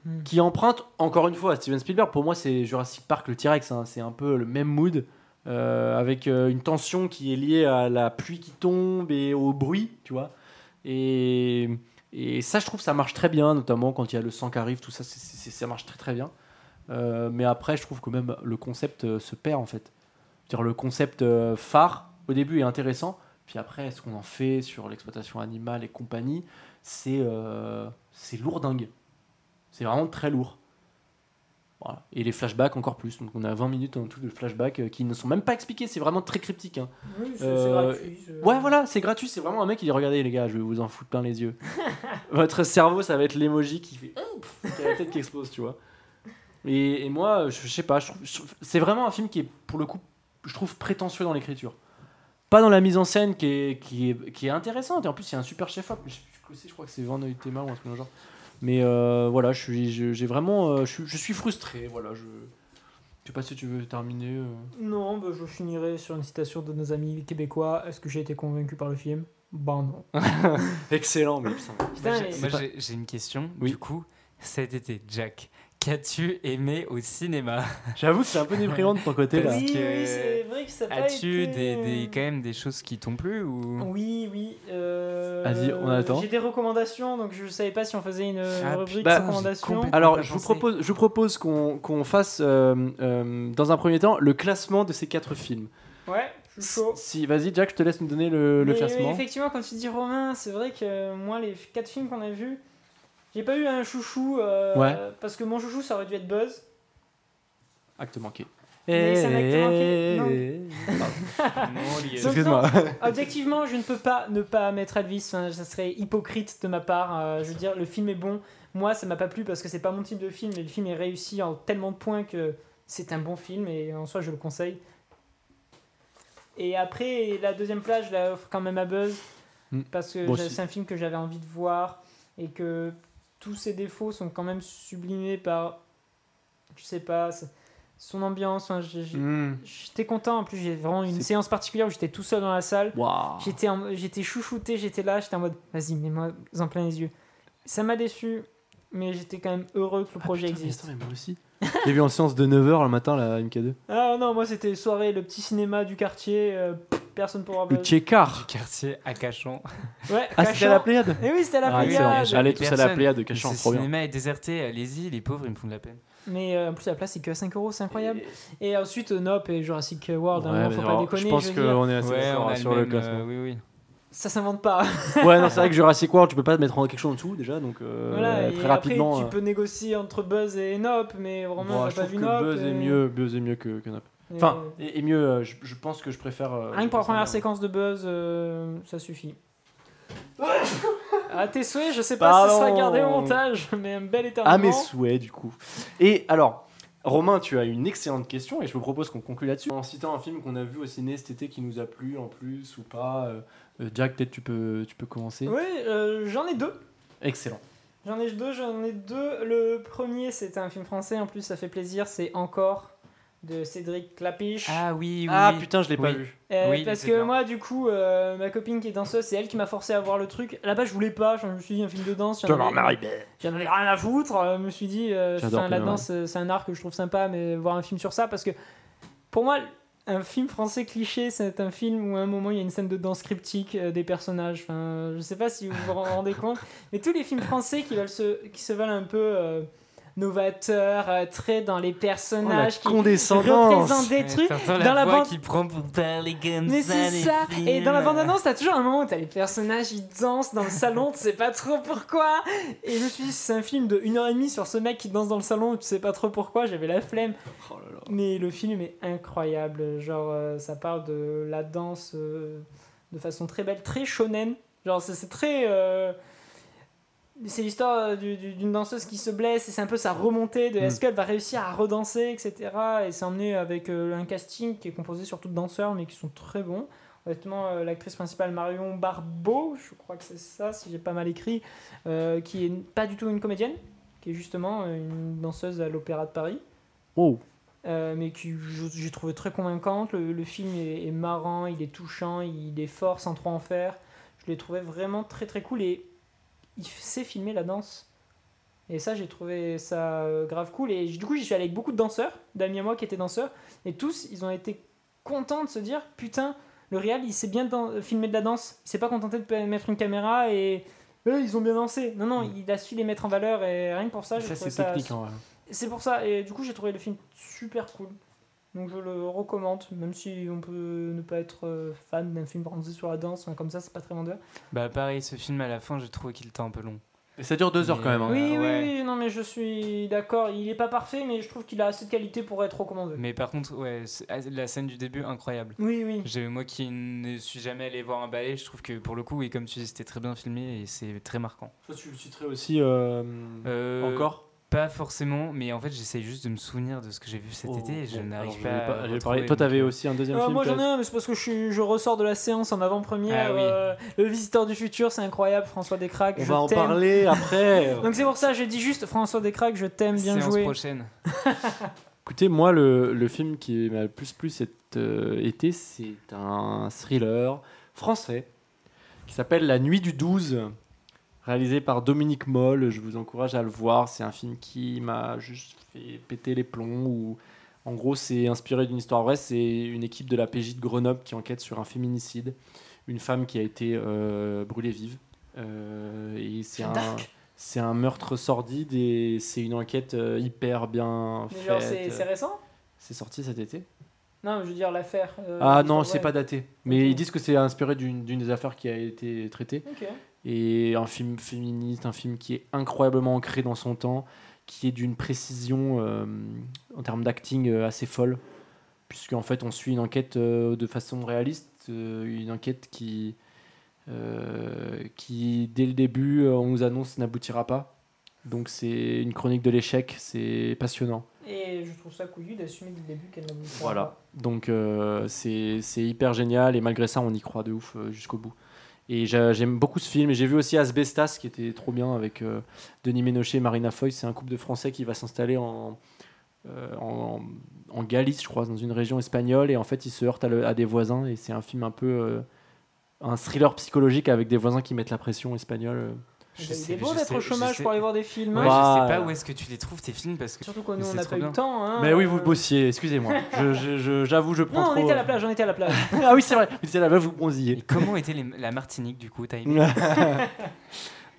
Hmm. Qui emprunte encore une fois à Steven Spielberg. Pour moi, c'est Jurassic Park, le T-Rex. hein. C'est un peu le même mood, euh, avec euh, une tension qui est liée à la pluie qui tombe et au bruit, tu vois. Et, et ça, je trouve, ça marche très bien, notamment quand il y a le sang qui arrive, tout ça, ça marche très très bien. Euh, mais après, je trouve que même le concept se perd en fait. Le concept phare au début est intéressant, puis après, ce qu'on en fait sur l'exploitation animale et compagnie, c'est euh, lourdingue. C'est vraiment très lourd. Voilà. Et les flashbacks encore plus. Donc on a 20 minutes en tout de flashbacks euh, qui ne sont même pas expliqués, c'est vraiment très cryptique. hein. Oui, c'est Euh, gratuit. Ouais, voilà, c'est gratuit. C'est vraiment un mec qui dit Regardez, les gars, je vais vous en foutre plein les yeux. Votre cerveau, ça va être l'emoji qui fait qui a la tête qui explose, tu vois. Et, et moi, je, je sais pas, c'est vraiment un film qui est, pour le coup, je trouve prétentieux dans l'écriture. Pas dans la mise en scène qui est, qui est, qui est intéressante. Et en plus, il y a un super chef-op. Je sais plus ce que c'est, je crois que c'est Van Hoytema ou un truc dans le genre. Mais euh, voilà, je suis, je- j'ai vraiment, euh, je, suis, je suis frustré. Voilà, je, je sais pas si tu veux terminer. euh. Non, bah, je finirai sur une citation de nos amis québécois. Est-ce que j'ai été convaincu par le film? Bah non. Excellent, mais putain. Putain, j'ai- moi, pas- j'ai j'ai une question. Oui. Du coup, cet été, Jack, qu'as-tu aimé au cinéma? J'avoue que c'est un peu déprimant de ton côté là. Oui, que- oui, c'est vrai que ça a As-tu été- des, des- quand même des choses qui t'ont plu ou? Oui, oui. euh, Vas-y, on attend. J'ai des recommandations, donc je savais pas si on faisait une Ah, rubrique bah, recommandations. Alors, je vous propose, je vous propose qu'on qu'on fasse, euh, euh, dans un premier temps, le classement de ces quatre films. Ouais, je suis chaud. Si, vas-y, Jack, je te laisse nous donner le, le classement. mais effectivement, comme tu dis Romain, c'est vrai que moi, les quatre films qu'on a vus, j'ai pas eu un chouchou. euh, Ouais. Parce que mon chouchou, ça aurait dû être Buzz. Acte manqué. Mais c'est un acte manqué, non. Non, lié. Donc, Excuse-moi. Objectivement, je ne peux pas ne pas mettre Elvis. Enfin, ça serait hypocrite de ma part. Euh, je veux dire, le film est bon. Moi, ça m'a pas plu parce que c'est pas mon type de film. Mais le film est réussi en tellement de points que c'est un bon film et en soi, je le conseille. Et après, la deuxième place, je la offre quand même à Buzz. Mm. parce que c'est un film que j'avais envie de voir et que tous ses défauts sont quand même sublimés par, je sais pas, son ambiance. Hmm. J'étais content. En plus, j'ai vraiment une séance particulière où j'étais tout seul dans la salle. J'étais, en- j'étais chouchouté, j'étais là, j'étais en mode, vas-y, mets-moi en plein les yeux. Ça m'a déçu, mais j'étais quand même heureux que le projet Ah, mais existe. attends, mais moi aussi. J'ai vu en séance de 9h le matin, la MK2. Ah non, moi c'était soirée, le petit cinéma du quartier, euh, personne pour avoir. Le Tchékar. Quartier à Cachan. Ouais, Ah, c'était à la Pléiade Et oui, c'était à la Ah. Pléiade. Allez tous à la. Pléiade de Cachan, trop bien. cinéma est déserté, allez-y, les pauvres, ils me font de la peine. Mais euh, en plus, la place c'est que à 5 euros, c'est incroyable. Et ensuite, euh, Nope et Jurassic World, Ouais, hein, faut pas déconner. je pense qu'on est assez Ouais, d'accord on a sur le le même, classement. euh, oui, oui. Ça s'invente pas. ouais, non, c'est vrai que Jurassic World, tu peux pas mettre en- quelque chose en dessous déjà, donc euh, voilà, et très après, rapidement. tu euh, peux négocier entre Buzz et Nope, mais vraiment, bon, je pas trouve vu que. Buzz est et- mieux, Buzz est mieux que, que Nop. et- Enfin, et, et mieux, euh, je, je pense que je préfère. euh, Rien que pour la première séquence de Buzz, euh, ça suffit. à tes souhaits, je sais pas si ça sera Pardon. gardé au montage, mais un bel éternuement. À mes souhaits, du coup. Et alors, Romain, tu as une excellente question et je vous propose qu'on conclue là-dessus. En citant un film qu'on a vu au ciné cet été qui nous a plu en plus ou pas. euh, euh, Jack, peut-être tu peux, tu peux commencer. Oui, euh, j'en ai deux. Excellent. J'en ai deux, j'en ai deux. Le premier, c'est un film français, en plus ça fait plaisir, c'est Encore de Cédric Clapiche. Ah oui, oui. Ah putain, je l'ai pas vu. Euh, oui, parce que bien. moi, du coup, euh, ma copine qui est danseuse, c'est elle qui m'a forcé à voir le truc. Là-bas, je voulais pas, je me suis dit un film de danse. j'en avais- avais rien à foutre. euh, Je me suis dit, euh, la danse, c'est un art que je trouve sympa, mais voir un film sur ça, parce que pour moi, un film français cliché, c'est un film où à un moment il y a une scène de danse cryptique euh, des personnages. Enfin, je sais pas si vous vous en rendez compte, mais tous les films français qui, veulent se, qui se veulent un peu euh, novateurs, euh, très dans les Oh, personnages, qui condescendance. représentent des trucs. dans la voix bande- qui prend pour parler comme Mais ça. c'est des ça Et dans la films. bande-annonce, t'as toujours un moment où t'as les personnages, ils dansent dans le salon, tu sais pas trop pourquoi. Et je me suis dit, c'est un film de 1h30 sur ce mec qui danse dans le salon, tu sais pas trop pourquoi, j'avais la flemme. Oh là là. Mais le film est incroyable. Genre, euh, ça parle de la danse euh, de façon très belle, très shonen. Genre, c'est c'est très. euh, c'est l'histoire euh, du- du- d'une danseuse qui se blesse et c'est un peu sa remontée de Mm. est-ce qu'elle va réussir à redanser, etc. Et c'est emmené avec euh, un casting qui est composé surtout de danseurs mais qui sont très bons. Honnêtement, euh, l'actrice principale Marion Barbeau, je crois que c'est ça, si j'ai pas mal écrit, euh, qui est pas du tout une comédienne, qui est justement une danseuse à l'Opéra de Paris. Oh. Euh, mais que je- j'ai trouvé très convaincante. Le, le film est, est marrant, il est touchant, il est fort sans trop en faire. Je l'ai trouvé vraiment très très cool et il sait filmer la danse. Et ça, j'ai trouvé ça euh, grave cool. Et du coup, j'y suis allé avec beaucoup de danseurs, d'amis à moi qui étaient danseurs, et tous, ils ont été contents de se dire Putain, le réal, il sait bien dan- filmer de la danse. Il s'est pas contenté de mettre une caméra et. Eux, ils ont bien dansé. Non, non, il a su les mettre en valeur et rien que pour ça, j'ai Ça, trouvé c'est ça technique en vrai. c'est pour ça, et du coup j'ai trouvé le film super cool. Donc je le recommande, même si on peut ne pas être euh, fan d'un film français sur la danse, enfin, comme ça c'est pas très vendeur. Bah pareil, ce film à la fin, j'ai trouvé qu'il était un peu long. Et ça dure deux heures Mais, quand même. hein. oui, ouais. oui, oui, non mais je suis d'accord, il est pas parfait, mais je trouve qu'il a assez de qualité pour être recommandé. Mais par contre, ouais, ah, la scène du début, incroyable. Oui, oui. J'ai- Moi qui ne suis jamais allé voir un ballet, je trouve que pour le coup, et comme tu dis, c'était très bien filmé et c'est très marquant. Toi, tu le citerais aussi euh, Euh, encore? Pas forcément, mais en fait, j'essaye juste de me souvenir de ce que j'ai vu cet Oh, été et je bon, n'arrive pas, vais à. parler. Toi, t'avais aussi un deuxième Euh, film moi j'en ai un, mais c'est parce que je, suis, je ressors de la séance en avant-première. Ah oui. euh, le Visiteur du Futur, c'est incroyable, François Descraques, On je va en t'aime. parler après. Donc c'est pour ça, je dis juste François Descraques, je t'aime, bien séance joué. prochaine. Écoutez, moi, le, le film qui m'a le plus plu cet euh, été, c'est un thriller français qui s'appelle La Nuit du 12, réalisé par Dominique Moll. Je vous encourage à le voir. C'est un film qui m'a juste fait péter les plombs. Où, en gros, c'est inspiré d'une histoire vraie. C'est une équipe de la PJ de Grenoble qui enquête sur un féminicide. Une femme qui a été euh, brûlée vive. Euh, et c'est un, Dark. c'est un meurtre sordide et c'est une enquête euh, hyper bien Mais faite. genre, c'est récent? C'est sorti cet été Non, je veux dire l'affaire. euh, Ah non, c'est pas daté. Mais ils disent que c'est inspiré d'une des affaires qui a été traitée. Ok. Et un film féministe, un film qui est incroyablement ancré dans son temps, qui est d'une précision euh, en termes d'acting euh, assez folle. Puisqu'en fait, on suit une enquête euh, de façon réaliste, une enquête qui, qui, dès le début, on nous annonce n'aboutira pas. Donc c'est une chronique de l'échec, c'est passionnant. Et je trouve ça couillu d'assumer dès le début qu'elle n'aboutit Voilà. Donc euh, c'est c'est hyper génial et malgré ça on y croit de ouf jusqu'au bout. Et j'a- j'aime beaucoup ce film. Et j'ai vu aussi Asbestas, qui était trop bien avec euh, Denis Ménochet et Marina Foy. C'est un couple de Français qui va s'installer en, euh, en, Galice, je crois, dans une région espagnole. Et en fait, ils se heurtent à des voisins. Et c'est un film un peu. euh, un thriller psychologique avec des voisins qui mettent la pression espagnole. Euh. Je Il sais- est beau d'être au chômage sais- pour aller voir des films. Ouais. Bah, je sais pas euh, où est-ce que tu les trouves tes films parce que Surtout nous, on c'est n'a trop pas eu le temps. hein. Mais oui, vous Euh, bossiez, excusez-moi. Je- je- je- J'avoue, je, prends Non, on trop. était à la plage, on était à la plage. ah oui, c'est vrai. Oui, c'est là-bas, vous Et bronziez. comment était les- la Martinique du coup T'as aimé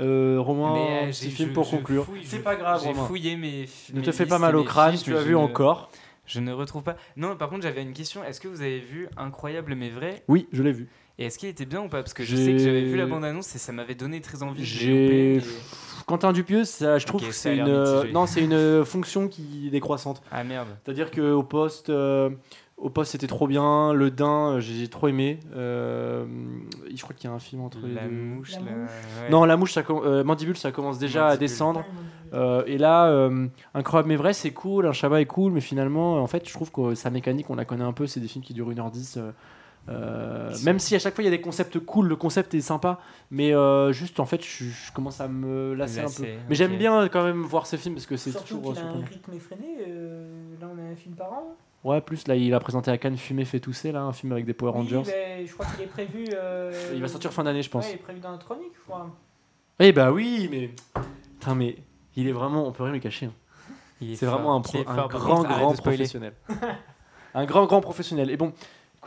euh, Romain, Mais, euh, petit j'ai- film pour je conclure. C'est pas grave, J'ai Romain. fouillé mes. Ne te fais pas mal au crâne, tu as vu ne- encore. Je ne retrouve pas. Non, par contre, j'avais une question. Est-ce que vous avez vu Incroyable mais vrai? Oui, je l'ai vu. Et est-ce qu'il était bien ou pas? Parce que je sais que j'avais vu la bande-annonce et ça m'avait donné très envie. J'ai. Quentin Dupieux, ça, je trouve que c'est une. mitigé. Non, c'est une fonction qui est décroissante. Ah merde. C'est-à-dire qu'au poste. euh, Au poste, c'était trop bien. Le Dain, euh, j'ai trop aimé. Euh, je crois qu'il y a un film entre les La deux. mouche, La ouais. Non, la mouche, ça com- euh, Mandibule, ça commence déjà à descendre. Euh, et là, euh, Incroyable mais vrai, c'est cool, un Shabbat est cool, mais finalement, en fait, je trouve que sa mécanique, on la connaît un peu, c'est des films qui durent 1h10. Euh, euh, même si à chaque fois il y a des concepts cool, le concept est sympa, mais euh, juste en fait, je, je commence à me lasser un peu. Mais j'aime bien quand même voir ces films parce que c'est Surtout toujours. qu'il a un rythme effréné. euh, Là, on a un film par an. Ouais, plus là, il a présenté à Cannes Fumer fait tousser, là, un film avec des Power Oui, Rangers. ben, je crois qu'il est prévu. euh, Il va sortir fin d'année, je pense. Ouais, il est prévu dans la chronique, je crois. Eh bah oui, mais. Putain, mais il est vraiment. On peut rien lui cacher. hein. Il est C'est vraiment un, pro- grand, grand professionnel. un grand, grand professionnel. Et bon,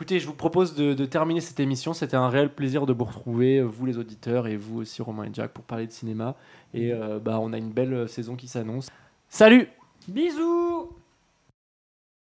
écoutez, je vous propose de, terminer cette émission. C'était un réel plaisir de vous retrouver, euh, vous les auditeurs, et vous aussi, Romain et Jack, pour parler de cinéma. Et euh, bah, on a une belle saison qui s'annonce. Salut Bisous